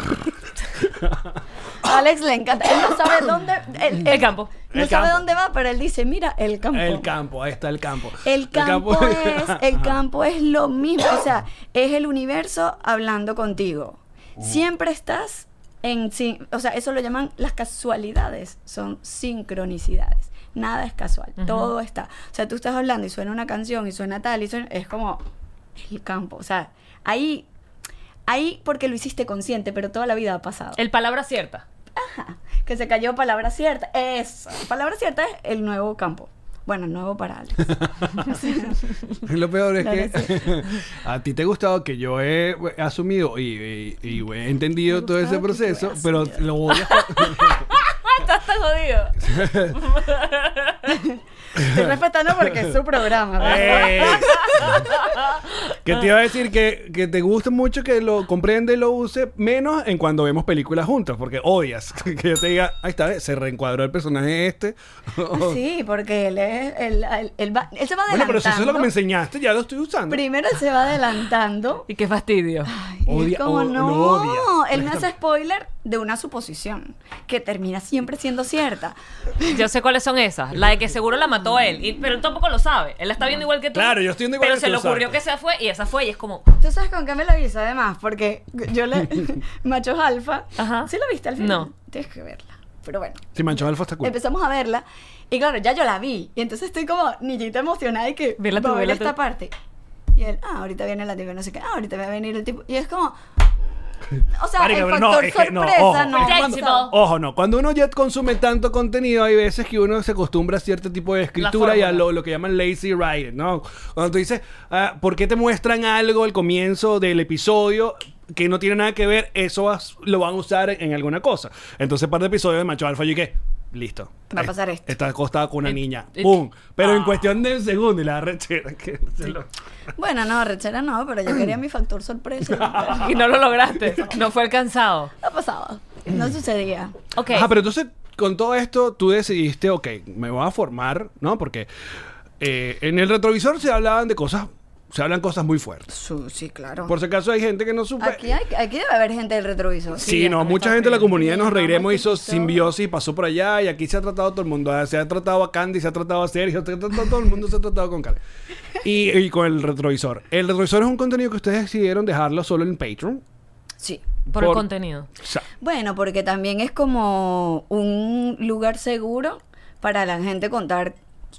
A Alex le encanta. Él no sabe dónde... él- El campo. No El sabe campo. dónde va, pero él dice, mira, el campo. El campo, ahí está el campo. El campo, es, el campo es lo mismo, o sea, es el universo hablando contigo. Siempre estás en, sin- o sea, eso lo llaman las casualidades, son sincronicidades. Nada es casual, todo está. O sea, tú estás hablando y suena una canción y suena tal y suena, es como el campo, o sea, ahí, ahí porque lo hiciste consciente, pero toda la vida ha pasado. El palabra cierta. Ajá, que se cayó palabra cierta. Eso. Palabra cierta es el nuevo campo. Bueno, nuevo para Alex. Lo peor es Claro, que a ti te ha gustado que yo he asumido y, y- y he entendido todo ese proceso, pero lo odias. Estás tan jodido. Estoy respetando porque es su programa. ¿verdad? Eh, que te iba a decir que, que te gusta mucho que lo comprende y lo use menos en cuando vemos películas juntos, porque odias que yo te diga, ahí está, se reencuadró el personaje este. Sí, porque él es. Él, él- él va- él se va adelantando. Bueno, pero si eso es lo que me enseñaste, ya lo estoy usando. Primero él se va adelantando. Y qué fastidio. Y Odia- es como, o- no, lo odia. él me hace spoiler de una suposición que termina siempre siendo cierta. Yo sé cuáles son esas. La de que seguro la mató él. Y- pero él tampoco lo sabe. Él la está viendo igual que tú. Claro, yo estoy viendo igual Pero que se tú, le ocurrió que esa fue y esa fue. Y es como. ¿Tú sabes con qué me lo hizo además? Porque yo le. Machos Alfa. Ajá. ¿Sí la viste al final? No. Tienes que verla. Pero bueno. Si Mancho Alfa está cool. Empezamos a verla y claro, ya yo la vi. Y entonces estoy como niñita emocionada y que Vela tú, va a ver vela esta tú. parte. Y él, ah, ahorita viene la tipo, no sé qué, ah, ahorita va a venir el tipo. Y es como. O sea, Marica, el factor no, es que no, sorpresa ojo. no. Pasa. Ojo, no. Cuando uno ya consume tanto contenido, hay veces que uno se acostumbra a cierto tipo de escritura y a lo, lo que llaman lazy writing, ¿no? Cuando tú dices, ah, ¿por qué te muestran algo al comienzo del episodio que no tiene nada que ver? Eso vas- lo van a usar en, en alguna cosa. Entonces, par de episodios de Macho Alfa, yo listo. Va a pasar esto. Está acostado con una niña. ¡Pum! Pero en Ah. cuestión de un segundo y la rechera. Que se lo- Bueno, no, rechera no, pero yo quería mi factor sorpresa. Y no lo lograste. No fue alcanzado. No pasaba. No sucedía. Ok. Ajá, pero entonces con todo esto tú decidiste, ok, me voy a formar, ¿no? Porque eh, en el retrovisor se hablaban de cosas, se hablan cosas muy fuertes. Su- sí, claro. Por si acaso hay gente que no supe. Aquí, hay, aquí debe haber gente del retrovisor. Sí, Sí, no, mucha gente de la comunidad nos reiremos hizo simbiosis, pasó por allá y aquí se ha tratado todo el mundo. Se ha tratado a Candy, se ha tratado a Sergio, se ha tratado, todo el mundo se ha tratado con Karen. Y, y con el retrovisor. El retrovisor es un contenido que ustedes decidieron dejarlo solo en Patreon. Sí. Por, el contenido. O sea, Bueno, porque también es como un lugar seguro para la gente contar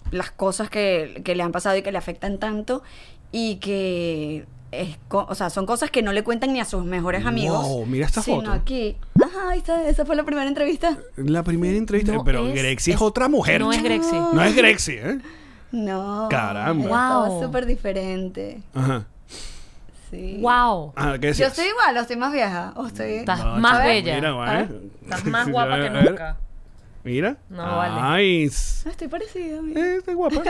las cosas que, que le han pasado y que le afectan tanto y que es co- o sea, son cosas que no le cuentan ni a sus mejores amigos. Wow, mira esta sino foto. aquí. Ajá, está, esa fue la primera entrevista. la primera entrevista. No pero es- Grexi es, es- otra mujer. no es. Grexi. No es Grexi, ¿eh? No. Caramba. Wow. súper diferente. Ajá. Sí. ¡Wow! Ah, ¿qué Yo estoy igual, o estoy más vieja. O estoy... Estás No, más chico, bella. Mira, ver. Estás más guapa que nunca. Mira. No, vale. Nice. Estoy parecida. Eh, está guapa.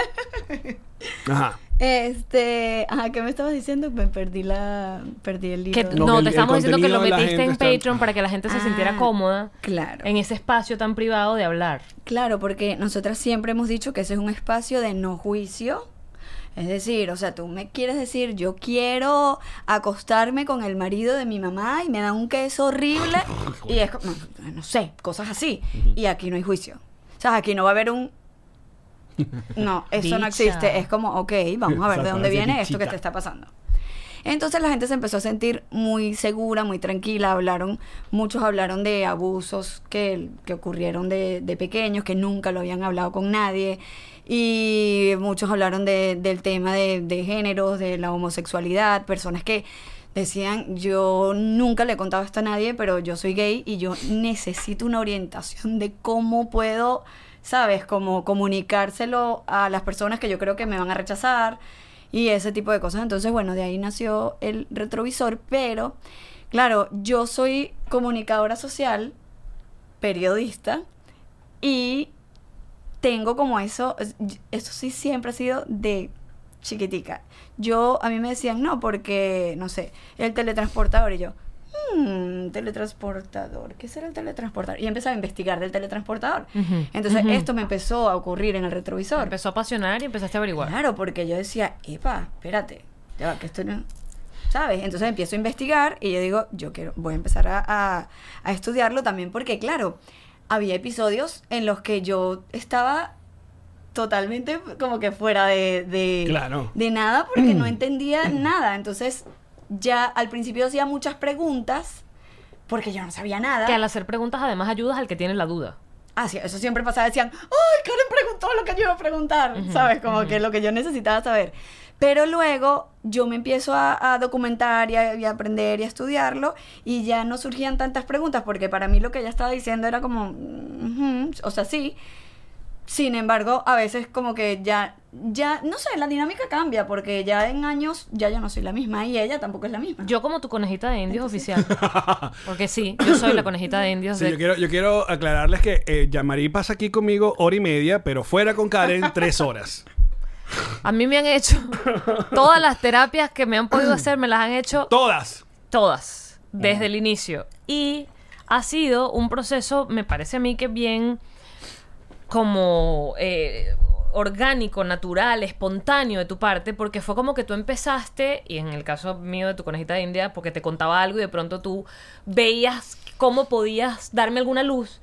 Ajá. Este, ajá, ¿qué me estabas diciendo? Me perdí la, perdí el libro. No, no, que el- te estamos diciendo que lo metiste en está- Patreon para que la gente se sintiera Ah, cómoda Claro. en ese espacio tan privado de hablar. Claro, porque nosotras siempre hemos dicho que ese es un espacio de no juicio. Es decir, o sea, tú me quieres decir, yo quiero acostarme con el marido de mi mamá y me da un queso horrible y es como, no, no sé, cosas así. Y aquí no hay juicio. O sea, aquí no va a haber un... No, eso no existe. Es como, ok, vamos a ver de dónde viene esto que te está pasando. Entonces la gente se empezó a sentir muy segura, muy tranquila. Hablaron, muchos hablaron de abusos que, que ocurrieron de, de pequeños, que nunca lo habían hablado con nadie. Y muchos hablaron de- del tema de, de géneros, de la homosexualidad, personas que decían, yo nunca le he contado esto a nadie, pero yo soy gay y yo necesito una orientación de cómo puedo, ¿sabes? Como comunicárselo a las personas que yo creo que me van a rechazar y ese tipo de cosas. Entonces, bueno, de ahí nació el retrovisor, pero claro, yo soy comunicadora social, periodista y tengo como eso, es- eso sí siempre ha sido de chiquitica. Yo, a mí me decían, no, porque, no sé, el teletransportador y yo, "Hmm, teletransportador, ¿qué será el teletransportador? Y empecé a investigar del teletransportador. Entonces, esto me empezó a ocurrir en el retrovisor. Empezó a apasionar y empezaste a averiguar. Claro, porque yo decía, epa, espérate, ya va, que esto no... ¿Sabes? Entonces empiezo a investigar y yo digo, yo quiero, voy a empezar a, a- a estudiarlo también porque, claro, había episodios en los que yo estaba totalmente como que fuera de, de, Claro. de nada porque no entendía nada. Entonces ya al principio hacía muchas preguntas porque yo no sabía nada. Que al hacer preguntas además ayudas al que tiene la duda. Ah, sí, eso siempre pasaba. Decían, ¡ay, Karen preguntó lo que yo iba a preguntar! ¿Sabes? Como que lo que yo necesitaba saber. Pero luego yo me empiezo a, a documentar y a, y a aprender y a estudiarlo y ya no surgían tantas preguntas porque para mí lo que ella estaba diciendo era como, o sea, sí. Sin embargo, a veces como que ya, ya, no sé, la dinámica cambia porque ya en años ya yo no soy la misma y ella tampoco es la misma. Yo como tu conejita de indios oficial. Porque sí, yo soy la conejita de indios. Sí, de- yo, quiero, yo quiero aclararles que eh, Yamari pasa aquí conmigo hora y media, pero fuera con Karen tres horas. A mí me han hecho todas las terapias que me han podido hacer, me las han hecho Todas. todas, desde el inicio. Y ha sido un proceso, me parece a mí que bien como eh, orgánico, natural, espontáneo de tu parte, porque fue como que tú empezaste, y en el caso mío de tu conejita de India, porque te contaba algo y de pronto tú veías cómo podías darme alguna luz.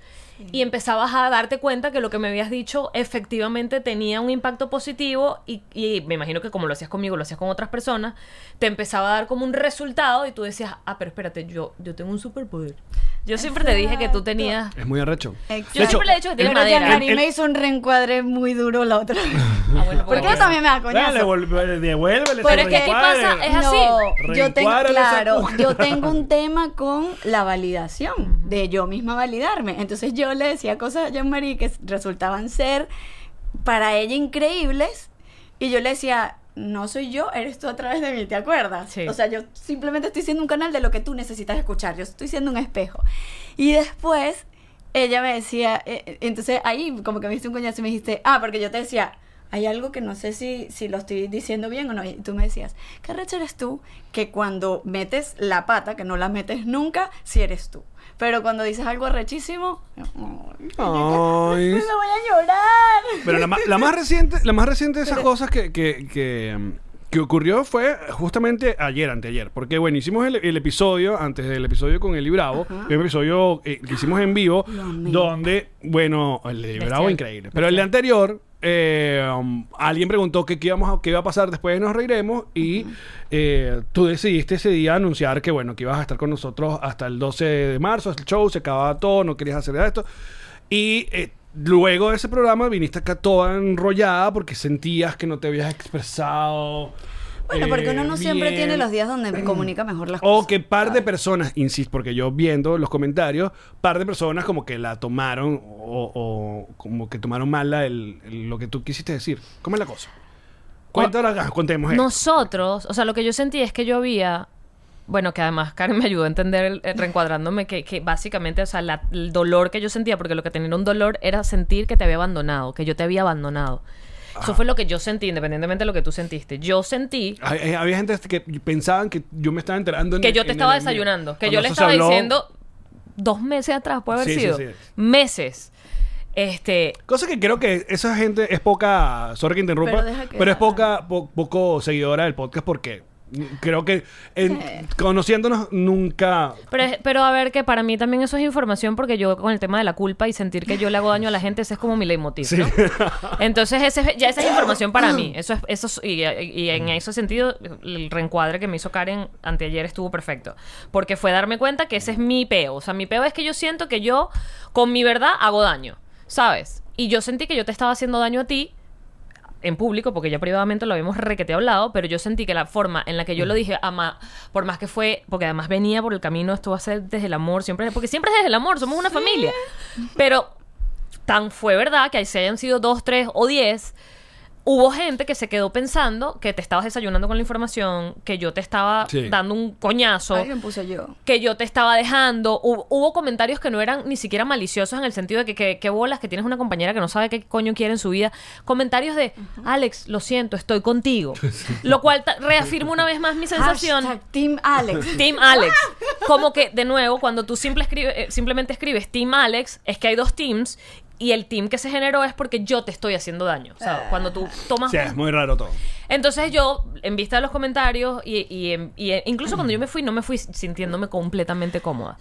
Y empezabas a darte cuenta que lo que me habías dicho efectivamente tenía un impacto positivo y, y me imagino que como lo hacías conmigo, lo hacías con otras personas, te empezaba a dar como un resultado y tú decías, ah, pero espérate, yo, yo tengo un superpoder. Yo siempre te dije que tú Exacto. tenías... Es muy arrecho. Exacto. Yo siempre le he dicho que tiene Pero madera. Giancarlo El- me hizo un reencuadre muy duro la otra vez. Ah, bueno, bueno. eso también me da coñazo. Dale, devuélvele. Pero es que aquí pasa- es así. No, yo tengo, claro, yo tengo un tema con la validación, de yo misma validarme. Entonces yo le decía cosas a Jean-Marie que resultaban ser para ella increíbles y yo le decía, no soy yo, eres tú a través de mí, ¿te acuerdas? Sí. O sea, yo simplemente estoy siendo un canal de lo que tú necesitas escuchar, yo estoy siendo un espejo. Y después ella me decía, eh, eh, entonces ahí como que me diste un coñazo y me dijiste, ah, porque yo te decía, hay algo que no sé si, si lo estoy diciendo bien o no. Y tú me decías, ¿qué recho eres tú? Que cuando metes la pata, que no la metes nunca, si eres tú. Pero cuando dices algo arrechísimo, ay, me voy a llorar. Pero la, ma- la más reciente, la más reciente de esas cosas que, que, que, mm, que ocurrió fue justamente ayer, anteayer. Porque bueno, hicimos el, el episodio, antes del episodio con Eli Bravo, un episodio eh, que hicimos en vivo, donde, bueno, el de Bravo increíble. Pero el de anterior, eh, um, alguien preguntó qué, iba a pasar después de Nos Reiremos y eh, tú decidiste ese día anunciar que, bueno, que ibas a estar con nosotros hasta el 12 de marzo, el show, se acababa todo, no querías hacer esto. Y eh, luego de ese programa viniste acá toda enrollada porque sentías que no te habías expresado. Bueno, porque uno eh, no siempre bien. tiene los días donde me comunica mejor las O cosas. que par de personas, insisto, porque yo viendo los comentarios, par de personas como que la tomaron o, o como que tomaron mal la- el- el- lo que tú quisiste decir. ¿Cómo es la cosa? Cuéntala, ah, contemos. eh. Nosotros, o sea, lo que yo sentí es que yo había bueno, que además Karen me ayudó a entender, el- el- reencuadrándome, que, que básicamente, o sea, la- el dolor que yo sentía, porque lo que tenía era un dolor era sentir que te había abandonado, que yo te había abandonado. Eso fue lo que yo sentí, independientemente de lo que tú sentiste. Yo sentí Hay- hay- había gente que pensaban que yo me estaba enterando en que el- yo te en estaba el desayunando, que Cuando yo le eso se estaba habló- diciendo dos meses atrás, puede haber Sí, sí, sido. sí. Meses. Este, Cosa que creo que esa gente es poca, sorry que interrumpa, Pero pero, deja que- es poca, po- poco seguidora del podcast porque creo que en- conociéndonos nunca... Pero, pero a ver, que para mí también eso es información porque yo con el tema de la culpa y sentir que yo le hago daño a la gente, ese es como mi leitmotiv, Sí. ¿no? Entonces, ese, es- ya esa es información para mí. Eso es, eso es- y, y en ese sentido, el reencuadre que me hizo Karen anteayer estuvo perfecto. Porque fue darme cuenta que ese es mi peo. O sea, mi peo es que yo siento que yo, con mi verdad, hago daño, ¿sabes? Y yo sentí que yo te estaba haciendo daño a ti en público, porque ya privadamente lo habíamos requete hablado, pero yo sentí que la forma en la que yo lo dije, ama, por más que fue, porque además venía por el camino, esto va a ser desde el amor, siempre, porque siempre es desde el amor, somos una familia. Pero tan fue verdad que se hayan sido dos, tres o diez, hubo gente que se quedó pensando que te estabas desayunando con la información, que yo te estaba Sí. dando un coñazo Alguien puse yo. que yo te estaba dejando. Hubo, hubo comentarios que no eran ni siquiera maliciosos en el sentido de que, que, que bolas, que tienes una compañera que no sabe qué coño quiere en su vida. Comentarios de, Alex, lo siento, estoy contigo. Lo cual reafirma una vez más mi sensación. Hashtag Team Alex. Team Alex. Como que, de nuevo, cuando tú simple escribe- eh, simplemente escribes Team Alex, es que hay dos teams y el team que se generó es porque yo te estoy haciendo daño. O sea, cuando tú tomas... Sí, es muy raro todo. Entonces yo, en vista de los comentarios y, y en- incluso cuando yo me fui, no me fui sintiéndome completamente cómoda.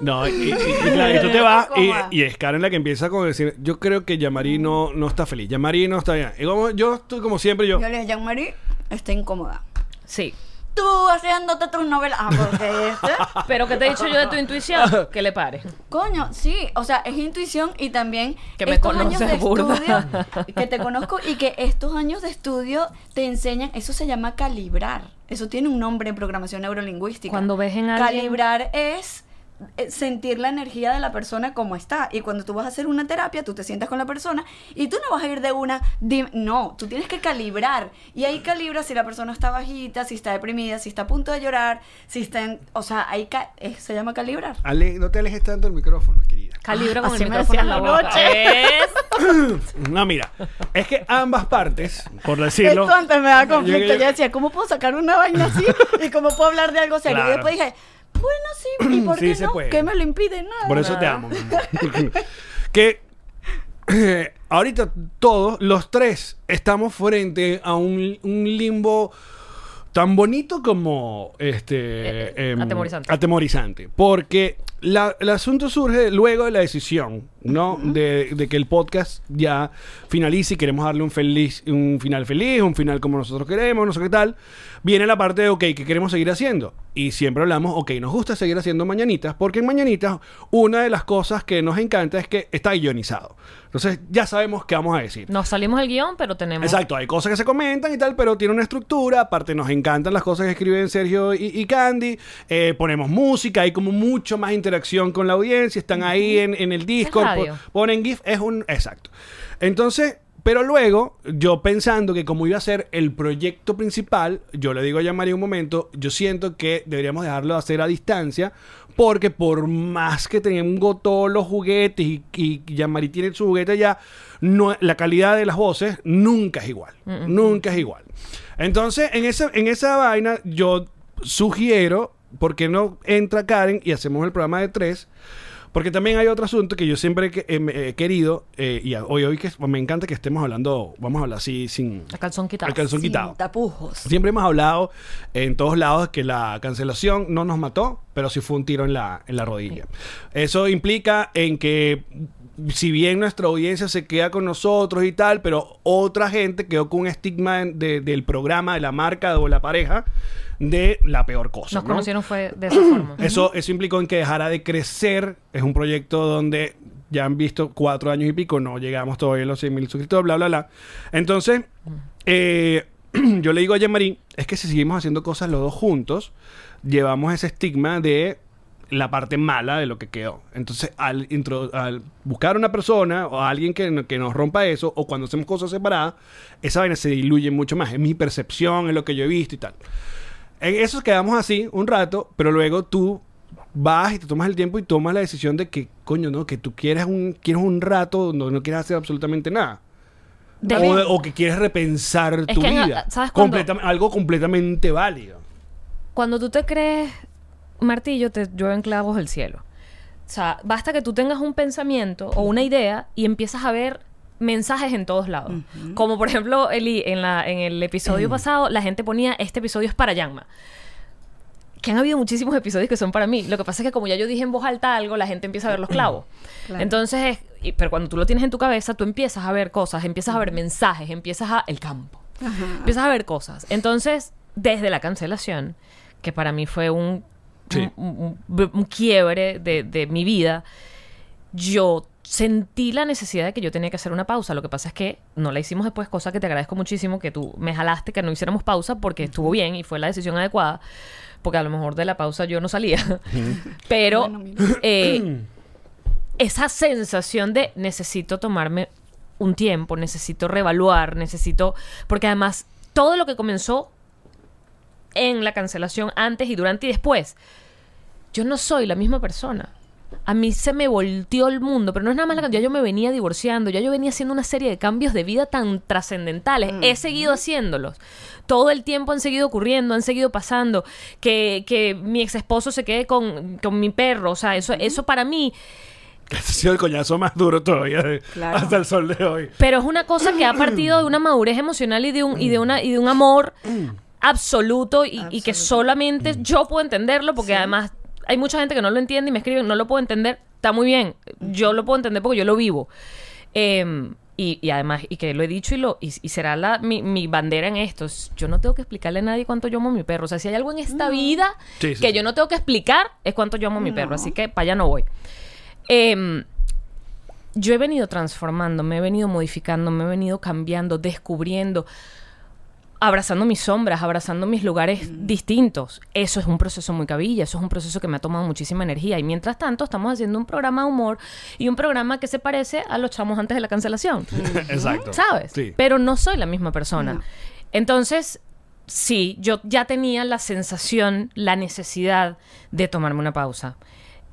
No, y, y- y claro, y tú te vas y, es Karen la que empieza con decir, yo creo que Yamari no, no está feliz, Yamari no está bien. Y como yo estoy como siempre, yo... Yo le dije, Jean-Marie, está incómoda. Sí. Tú haciéndote tus novelas. Ah, porque este. Pero ¿qué te he dicho yo de tu intuición? Que le pare. Coño, sí, o sea, es intuición y también Que me estos años de burda. estudio, que te conozco y que estos años de estudio te enseñan, eso se llama calibrar. Eso tiene un nombre en programación neurolingüística. Cuando ves en alguien- Calibrar es sentir la energía de la persona como está. Y cuando tú vas a hacer una terapia, tú te sientas con la persona y tú no vas a ir de una... no, tú tienes que calibrar. Y ahí calibras si la persona está bajita, si está deprimida, si está a punto de llorar, si está en... O sea, ahí ca- eh, se llama calibrar. Ale, no te alejes tanto del micrófono, querida. Calibra con Así el me micrófono en la boca. ¿Ves? No, mira, es que ambas partes, por decirlo... Esto antes me daba conflicto. Yo- Yo, yo- decía, ¿cómo puedo sacar una vaina así? ¿Y cómo puedo hablar de algo serio? Claro. Y después dije, bueno, sí, ¿y por Sí qué se no? puede. ¿Qué me lo impide? Nada. Por eso te amo. mi amor. que eh, ahorita todos, los tres, estamos frente a un, un limbo tan bonito como este Eh, em, atemorizante. atemorizante. Porque la- el asunto surge luego de la decisión, ¿no? de, de que el podcast ya finalice y queremos darle un feliz, un final feliz, un final como nosotros queremos, no sé qué tal. Viene la parte de, ok, ¿qué queremos seguir haciendo? Y siempre hablamos, ok, nos gusta seguir haciendo mañanitas, porque en mañanitas una de las cosas que nos encanta es que está guionizado. Entonces ya sabemos qué vamos a decir. Nos salimos del guion, pero tenemos... Exacto, hay cosas que se comentan y tal, pero tiene una estructura. Aparte, nos encantan las cosas que escriben Sergio y, y Candy. Eh, ponemos música, hay como mucho más interacción con la audiencia. Están ahí en, en el Discord, radio. ponen GIF, es un. Exacto. Entonces, pero luego, yo pensando que como iba a ser el proyecto principal, yo le digo a Yamari un momento, yo siento que deberíamos dejarlo de hacer a distancia, porque por más que tengo todos los juguetes y, y Yamari tiene su juguete ya, no, la calidad de las voces nunca es igual. Nunca es igual. Entonces, en esa, en esa vaina, yo sugiero, ¿por qué no entra Karen y hacemos el programa de tres? Porque también hay otro asunto que yo siempre he que- he, he querido, eh, y hoy, hoy que me encanta que estemos hablando, vamos a hablar así sin El calzón quitado. el calzón Sin quitado. tapujos. Siempre hemos hablado en todos lados que la cancelación no nos mató, pero sí fue un tiro en la, en la rodilla. Eso implica en que si bien nuestra audiencia se queda con nosotros y tal, pero otra gente quedó con un estigma de- del programa, de la marca o la pareja, de la peor cosa. Nos ¿no? conocieron fue de esa forma. Eso, eso implicó en que dejara de crecer. Es un proyecto donde ya han visto cuatro años y pico, no llegamos todavía a los 100 mil suscriptores, bla, bla, bla. Entonces, eh, yo le digo a Jean-Marie, es que si seguimos haciendo cosas los dos juntos, llevamos ese estigma de la parte mala de lo que quedó. Entonces, al, intro- al buscar una persona o a alguien que, que nos rompa eso, o cuando hacemos cosas separadas, esa vaina se diluye mucho más. Es mi percepción, es lo que yo he visto y tal. En eso quedamos así un rato, pero luego tú vas y te tomas el tiempo y tomas la decisión de que, coño, no, que tú quieres un, quieres un rato donde no quieres hacer absolutamente nada. O, de- o que quieres repensar Es tu que vida. ¿sabes algo completamente válido. Cuando tú te crees martillo, te llueven clavos del cielo. O sea, basta que tú tengas un pensamiento o una idea y empiezas a ver mensajes en todos lados. Como por ejemplo, Eli, en, la, en el episodio pasado, la gente ponía este episodio es para Yanma. Que han habido muchísimos episodios que son para mí. Lo que pasa es que como ya yo dije en voz alta algo, la gente empieza a ver los clavos. Claro. Entonces, es- y- pero cuando tú lo tienes en tu cabeza, tú empiezas a ver cosas, empiezas a ver mensajes, empiezas a... el campo. Empiezas a ver cosas. Entonces, desde la cancelación, que para mí fue un, Sí. un, un- un quiebre de, de mi vida, yo sentí la necesidad de que yo tenía que hacer una pausa. Lo que pasa es que no la hicimos después, cosa que te agradezco muchísimo que tú me jalaste que no hiciéramos pausa porque estuvo bien y fue la decisión adecuada. Porque a lo mejor de la pausa yo no salía. Pero eh, esa sensación de necesito tomarme un tiempo, necesito reevaluar, necesito... Porque además todo lo que comenzó en la cancelación antes y durante y después, yo no soy la misma persona. A mí se me volteó el mundo, pero no es nada más la cantidad. Yo me venía divorciando, ya yo venía haciendo una serie de cambios de vida tan trascendentales. He seguido haciéndolos. Todo el tiempo han seguido ocurriendo, han seguido pasando. Que, que mi ex esposo se quede con, con mi perro. O sea, eso, eso para mí. Que ha sido el coñazo más duro todavía de- Claro. hasta el sol de hoy. Pero es una cosa que ha partido de una madurez emocional y de un, y de una, y de un amor absoluto y, y que solamente yo puedo entenderlo porque además hay mucha gente que no lo entiende y me escriben, no lo puedo entender, está muy bien, yo lo puedo entender porque yo lo vivo. Eh, y, y además, y que lo he dicho y, lo, y, y será la, mi, mi bandera en esto, es, yo no tengo que explicarle a nadie cuánto yo amo a mi perro. O sea, si hay algo en esta vida Sí, sí, que sí. yo no tengo que explicar, es cuánto yo amo a mi perro. Así que para allá no voy. Em, yo he venido transformando, me he venido modificando, me he venido cambiando, descubriendo, abrazando mis sombras, abrazando mis lugares distintos. Eso es un proceso muy cabilla, eso es un proceso que me ha tomado muchísima energía. Y mientras tanto, estamos haciendo un programa de humor y un programa que se parece a los chamos antes de la cancelación. Exacto. ¿Sabes? Sí. Pero no soy la misma persona. No. Entonces, sí, yo ya tenía la sensación, la necesidad de tomarme una pausa.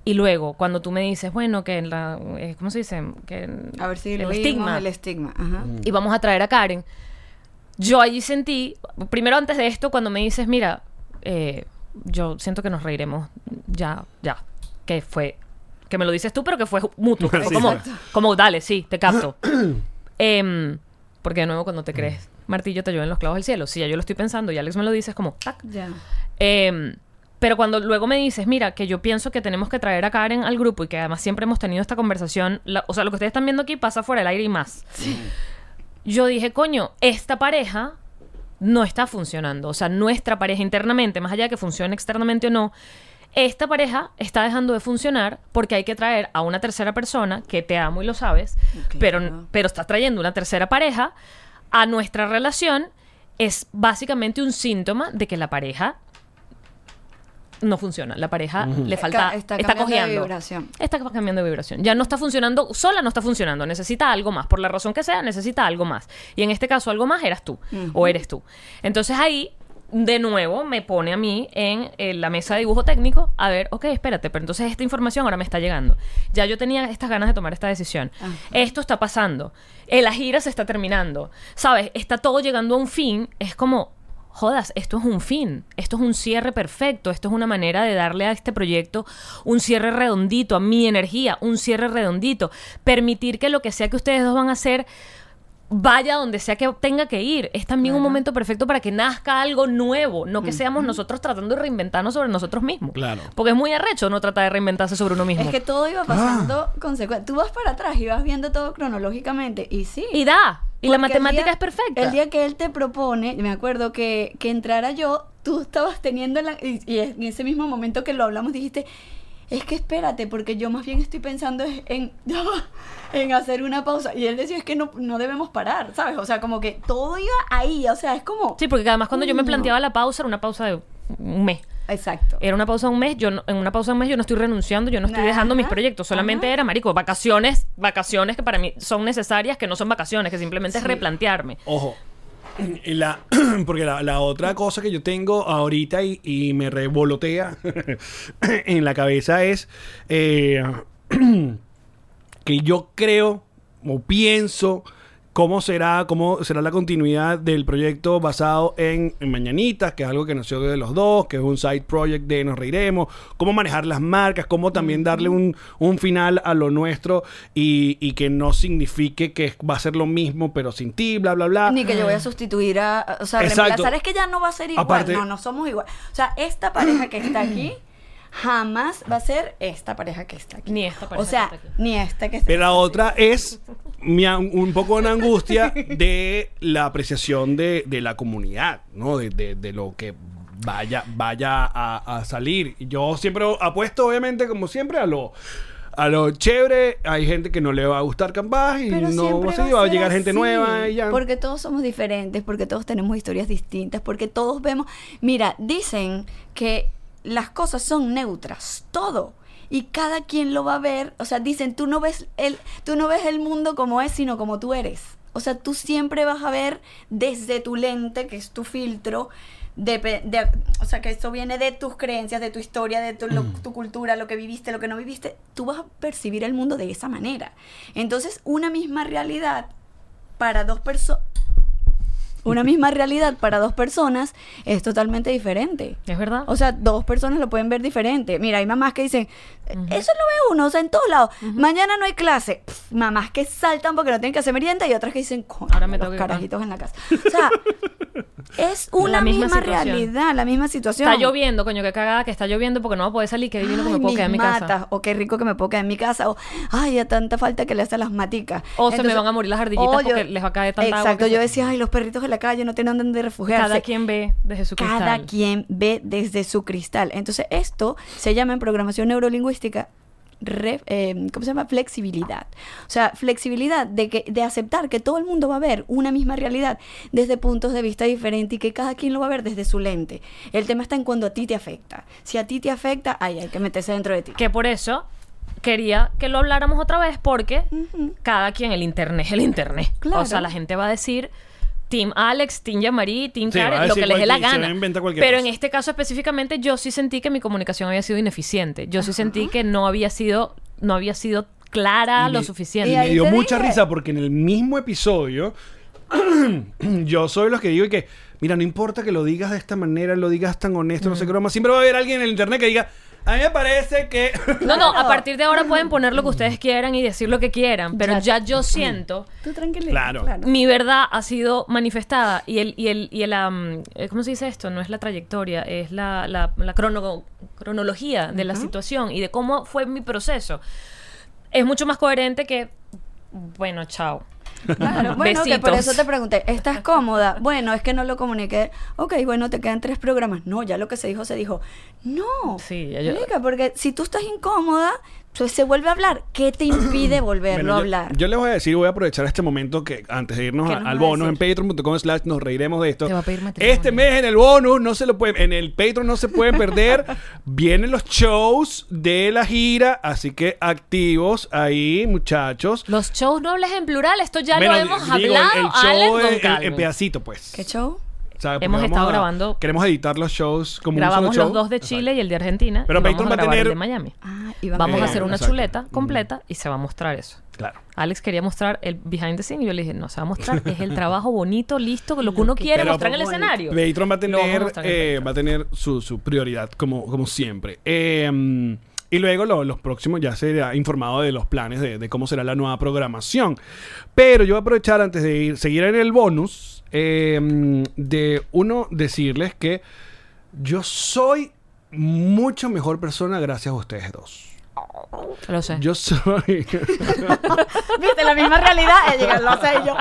Y luego, cuando tú me dices, bueno, que la, eh, ¿cómo se dice? Que A ver si el lo vimos, estigma. el estigma. Ajá. Y vamos a traer a Karen. Yo allí sentí, primero antes de esto, cuando me dices, mira, eh, yo siento que nos reiremos, ya, ya, que fue, que me lo dices tú, pero que fue mutuo. Fue Sí, como, dale, sí, te capto. Em, porque de nuevo, cuando te crees martillo, te llueven los clavos del cielo. Si ya yo lo estoy pensando y Alex me lo dice, es como, tac. Ya. Em, pero cuando luego me dices, mira, que yo pienso que tenemos que traer a Karen al grupo y que además siempre hemos tenido esta conversación, la- o sea, lo que ustedes están viendo aquí pasa fuera del aire y más. Yo dije, coño, esta pareja no está funcionando. O sea, nuestra pareja internamente, más allá de que funcione externamente o no, esta pareja está dejando de funcionar porque hay que traer a una tercera persona, que te amo y lo sabes, pero, pero está trayendo una tercera pareja a nuestra relación. Es básicamente un síntoma de que la pareja no funciona. La pareja le falta, está está, cambiando de cojeando. vibración. Está cambiando de vibración. Ya no está funcionando, sola no está funcionando. Necesita algo más. Por la razón que sea, necesita algo más. Y en este caso, algo más eras tú. O eres tú. Entonces ahí, de nuevo, me pone a mí en, eh, la mesa de dibujo técnico a ver, ok, espérate, pero entonces esta información ahora me está llegando. Ya yo tenía estas ganas de tomar esta decisión. Ajá. Esto está pasando. Eh, la gira se está terminando. ¿Sabes? Está todo llegando a un fin. Es como, jodas, esto es un fin, esto es un cierre perfecto, esto es una manera de darle a este proyecto un cierre redondito, a mi energía, un cierre redondito, permitir que lo que sea que ustedes dos van a hacer vaya donde sea que tenga que ir. Es también un momento perfecto para que nazca algo nuevo, no que seamos nosotros tratando de reinventarnos sobre nosotros mismos. Claro. Porque es muy arrecho no tratar de reinventarse sobre uno mismo. Es que todo iba pasando consecuencia. Tú vas para atrás y vas viendo todo cronológicamente. Y sí. Y da. Y la Porque matemática día- es perfecta. El día que él te propone, me acuerdo que, que entrara yo, tú estabas teniendo la, y, y en ese mismo momento que lo hablamos dijiste, es que espérate, porque yo más bien estoy pensando en, en hacer una pausa. Y él decía, es que no, no debemos parar, ¿sabes? O sea, como que todo iba ahí, o sea, es como... Sí, porque además cuando yo me planteaba la pausa, era una pausa de un mes. Exacto. Era una pausa de un mes, yo no- en una pausa de un mes yo no estoy renunciando, yo no estoy Ajá, dejando mis proyectos, solamente ajá. era, marico, vacaciones, vacaciones que para mí son necesarias, que no son vacaciones, que simplemente es replantearme. Ojo, Y la, porque la, la otra cosa que yo tengo ahorita y, y me revolotea en la cabeza es eh, que yo creo o pienso cómo será, cómo será la continuidad del proyecto basado en, en Mañanitas, que es algo que nació de los dos, que es un side project de Nos Reiremos, cómo manejar las marcas, cómo también darle un, un final a lo nuestro y, y que no signifique que va a ser lo mismo, pero sin ti, bla, bla, bla. Ni que yo voy a sustituir a. O sea. Exacto. reemplazar es que ya no va a ser igual. Aparte- no, no somos igual. O sea, esta pareja que está aquí jamás va a ser esta pareja que está aquí. Ni esta pareja O sea, que está aquí. ni esta que está Pero la otra es mi un poco una angustia de la apreciación de, de la comunidad, ¿no? De, de- de lo que vaya, vaya a, a salir. Yo siempre apuesto, obviamente, como siempre, a lo, a lo chévere. Hay gente que no le va a gustar capaz y Pero no va va a llegar gente nueva y ya. Porque todos somos diferentes, porque todos tenemos historias distintas, porque todos vemos. Mira, dicen que las cosas son neutras, todo. Y cada quien lo va a ver. O sea, dicen, tú no ves el, tú no ves el mundo como es, sino como tú eres. O sea, tú siempre vas a ver desde tu lente, que es tu filtro. de- o sea, que esto viene de tus creencias, de tu historia, de tu, lo- Mm. tu cultura, lo que viviste, lo que no viviste. Tú vas a percibir el mundo de esa manera. Entonces, una misma realidad para dos personas. Una misma realidad para dos personas es totalmente diferente. ¿Es verdad? O sea, dos personas lo pueden ver diferente. Mira, hay mamás que dicen, eso lo ve uno, o sea, en todos lados. Mañana no hay clase. Pff, mamás que saltan porque no tienen que hacer merienda y otras que dicen, "Coño, Ahora me los tengo que- carajitos en la casa. O sea, es una La misma realidad, la misma situación. Está lloviendo, coño, qué cagada que está lloviendo porque no va a poder salir, que divino que me puedo quedar en mi mis casa. matas, O qué rico que me puedo quedar en mi casa. O, ay, a tanta falta que le hace a las maticas. O se me van a morir las ardillitas o yo- porque les va a caer tanta agua Exacto, que yo se- decía, ay, los perritos de la calle no tienen dónde refugiarse. Cada quien ve desde su cristal. Cada quien ve desde su cristal. Entonces, esto se llama en programación neurolingüística. Re- eh, ¿Cómo se llama? Flexibilidad. O sea, flexibilidad de, que, de aceptar que todo el mundo va a ver una misma realidad desde puntos de vista diferentes y que cada quien lo va a ver desde su lente. El tema está en cuando a ti te afecta. Si a ti te afecta, ay, hay que meterse dentro de ti. Que por eso quería que lo habláramos otra vez porque cada quien, el internet es el internet. Claro. O sea, la gente va a decir Team Alex, Team Yamari, Team Sí, Karen, lo que les dé la gana. inventa cualquier Pero cosa. en este caso específicamente yo sí sentí que mi comunicación había sido ineficiente. Yo sí sentí que no había sido, no había sido clara Y lo me- suficiente. Y me dio mucha dije. risa porque en el mismo episodio yo soy los que digo y que, mira, no importa que lo digas de esta manera, lo digas tan honesto, no sé qué broma, siempre va a haber alguien en el internet que diga, a mí me parece que... No, no, a Claro. partir de ahora pueden poner lo que ustedes quieran y decir lo que quieran, pero Ya. ya yo siento Tú tranquila. Claro. mi verdad ha sido manifestada y el y el y el eh, ¿cómo se dice esto? No es la trayectoria, es la, la, la crono- cronología de la situación y de cómo fue mi proceso. Es mucho más coherente que bueno, chao. Claro, bueno, que por eso te pregunté, ¿estás cómoda? Bueno, es que no lo comuniqué. Ok, bueno, te quedan tres programas. No, ya lo que se dijo, se dijo. No. Sí, ya yo- Marica, porque si tú estás incómoda, pues se vuelve a hablar. ¿Qué te impide volverlo Bueno, a yo- hablar? Yo, les voy a decir, voy a aprovechar este momento que antes de irnos ¿Qué a- nos al bonus en patreon.com slash nos reiremos de esto. Te va a pedir matrimonio. Este mes en el bonus no se lo pueden, en el Patreon no se pueden perder. Vienen los shows de la gira, así que activos ahí, muchachos. Los shows nobles en plural, esto ya Bueno, lo hemos digo, hablado, el, el Alan, show con en- en, Calvin. en pedacito, pues. ¿Qué show? Sea, Hemos vamos estado a- grabando- Queremos editar los shows como un Grabamos solo los show. dos de Chile y el de Argentina. Pero y vamos Patreon a va a grabar el tener- de Miami. Ah, Vamos Eh, a hacer una exacto. chuleta completa y se va a mostrar eso. Claro. Alex quería mostrar el behind the scene y yo le dije, no, se va a mostrar, es el trabajo bonito, listo, lo que uno quiere Pero- mostrar en el escenario. Patreon va a tener, eh, va a tener su, su prioridad como, como siempre. Eh, y luego lo- los próximos ya será informado de los planes de, de cómo será la nueva programación. Pero yo voy a aprovechar antes de ir, seguir en el bonus eh, de uno decirles que yo soy mucho mejor persona gracias a ustedes dos. Lo sé. Yo soy... ¿Viste? La misma realidad. Ella lo sé yo.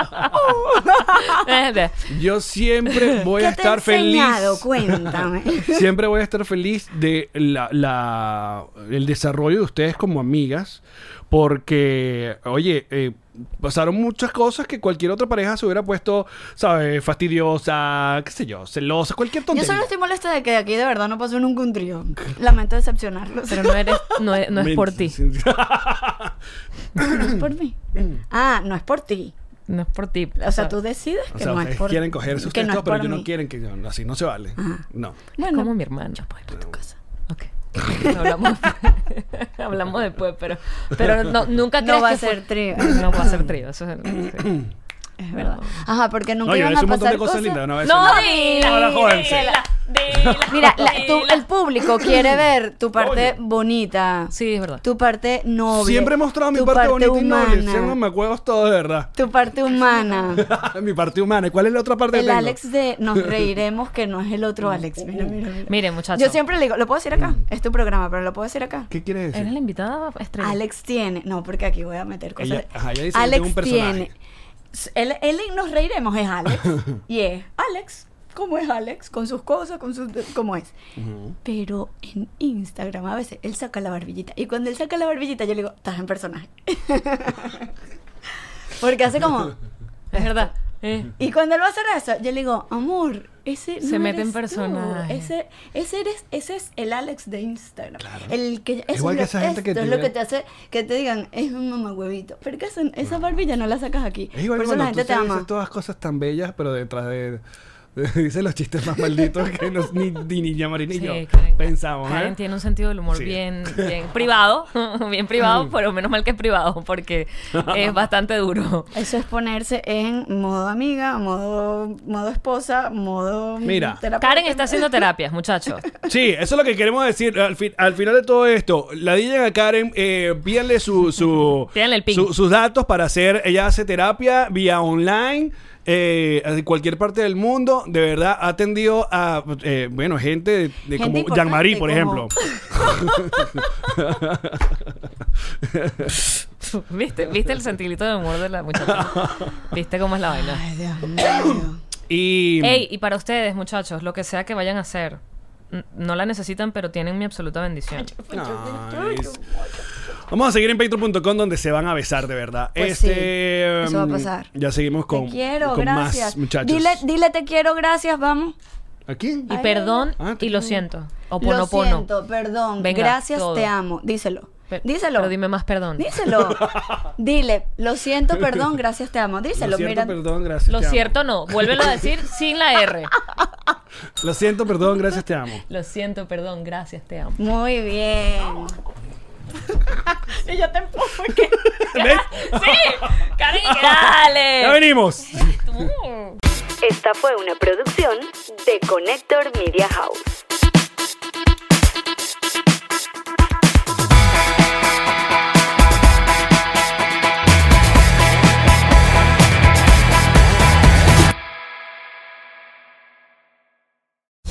Eh, yo siempre voy ¿Qué a te estar he enseñado? feliz. Cuéntame. Siempre voy a estar feliz de la, la- el desarrollo de ustedes como amigas. Porque, oye, eh, pasaron muchas cosas que cualquier otra pareja se hubiera puesto, ¿sabes? Fastidiosa, qué sé yo, celosa, cualquier Yo tontería. solo estoy molesta de que aquí de verdad no pasó nunca un trío. Lamento decepcionarlos. Pero no eres, no es, no es por ti. No es por mí. Ah, no es por ti. No es por ti. O sea, tú decides O que sea, no es ustedes por quieren cogerse que ustedes no pero ellos no quieren que yo, así no se vale. No. Es como mi hermano. Puedes ir a tu casa. Ok. hablamos, hablamos después, pero, pero no, nunca No crees va que a ser fue- trío. No va a ser trío. Eso es sí. Es verdad. Ajá, porque nunca No, yo iban le a un montón pasar de cosas, cosas. lindas. No, dila, Mira, la- tú- el público quiere ver tu parte bonita. Sí, es verdad. Tu parte noble. Siempre he mostrado mi tu parte, bonita y noble. Siempre me acuerdo todo de verdad. Tu parte humana. mi parte humana. ¿Y cuál es la otra parte que El tengo? Alex de nos reiremos que no es el otro Alex. Mira, mira, mira. Mire, muchachos. Yo siempre le digo, lo puedo decir acá. Es tu programa, pero lo puedo decir acá. ¿Qué quiere decir? Eres la invitada estrella. Alex tiene, no, porque aquí voy a meter cosas. Ella- ajá, ella dice que Alex tengo un personaje. tiene, él, nos reiremos es Alex y es Alex, ¿cómo es Alex? Con sus cosas, con sus, ¿cómo es? Pero en Instagram a veces él saca la barbillita y cuando él saca la barbillita yo le digo, estás en personaje. porque hace como, Es verdad. Eh. y cuando él va a hacer eso, yo le digo, amor, ese no Se mete en personaje. Ese, ese eres, ese es el Alex de Instagram. El que eso Igual es que lo- esa gente que te es lo que te hace que te digan, es un mamahuevito. Pero que esa, esa barbilla no la sacas aquí. Es igual Por eso la gente tú te ama. todas cosas tan bellas, pero detrás de... Dice los chistes más malditos que no- ni, ni Niña Marina y Sí, yo Karen. pensamos. ¿eh? Karen tiene un sentido del humor Sí. bien, bien privado, bien privado, pero menos mal que es privado, porque es bastante duro. Eso es ponerse en modo amiga, modo, modo esposa, modo Mira. terapeuta. Karen está haciendo terapias, muchachos. Sí, eso es lo que queremos decir. Al, fin- al final de todo esto, la DJ a Karen, eh, pídanle su, su- sus datos para hacer. Ella hace terapia vía online. Eh, de cualquier parte del mundo, de verdad ha atendido a, eh, bueno, gente de, de Gente como Jean-Marie, por ejemplo. ¿Viste? ¿Viste el sentimiento de humor de la muchacha? ¿Viste cómo es la vaina? Ay, Dios mío. Y Ey, y para ustedes, muchachos, lo que sea que vayan a hacer, no la necesitan, pero tienen mi absoluta bendición. Nice. Vamos a seguir en patreon.com donde se van a besar de verdad. Pues este, sí, eso va a mm, pasar. Ya seguimos con, te quiero, con gracias. más muchachos. Dile, dile te quiero, gracias, vamos. ¿A quién? Y Ay, perdón ah, y lo siento. O Lo siento, perdón. Venga, gracias, todo. te amo. Díselo. Díselo. Pero dime más perdón. Díselo. Dile, lo siento, perdón, gracias, te amo. Díselo, Lo siento, mira. perdón, gracias. Lo te amo. cierto no. Vuélvelo a decir sin la R. Lo siento, perdón, gracias, te amo. Lo siento, perdón, gracias, te amo. Muy bien. Y yo te empujo. ¿Ves? ¡Sí! ¡Karen, que dale! Ya venimos. Esta fue una producción de Connector Media House.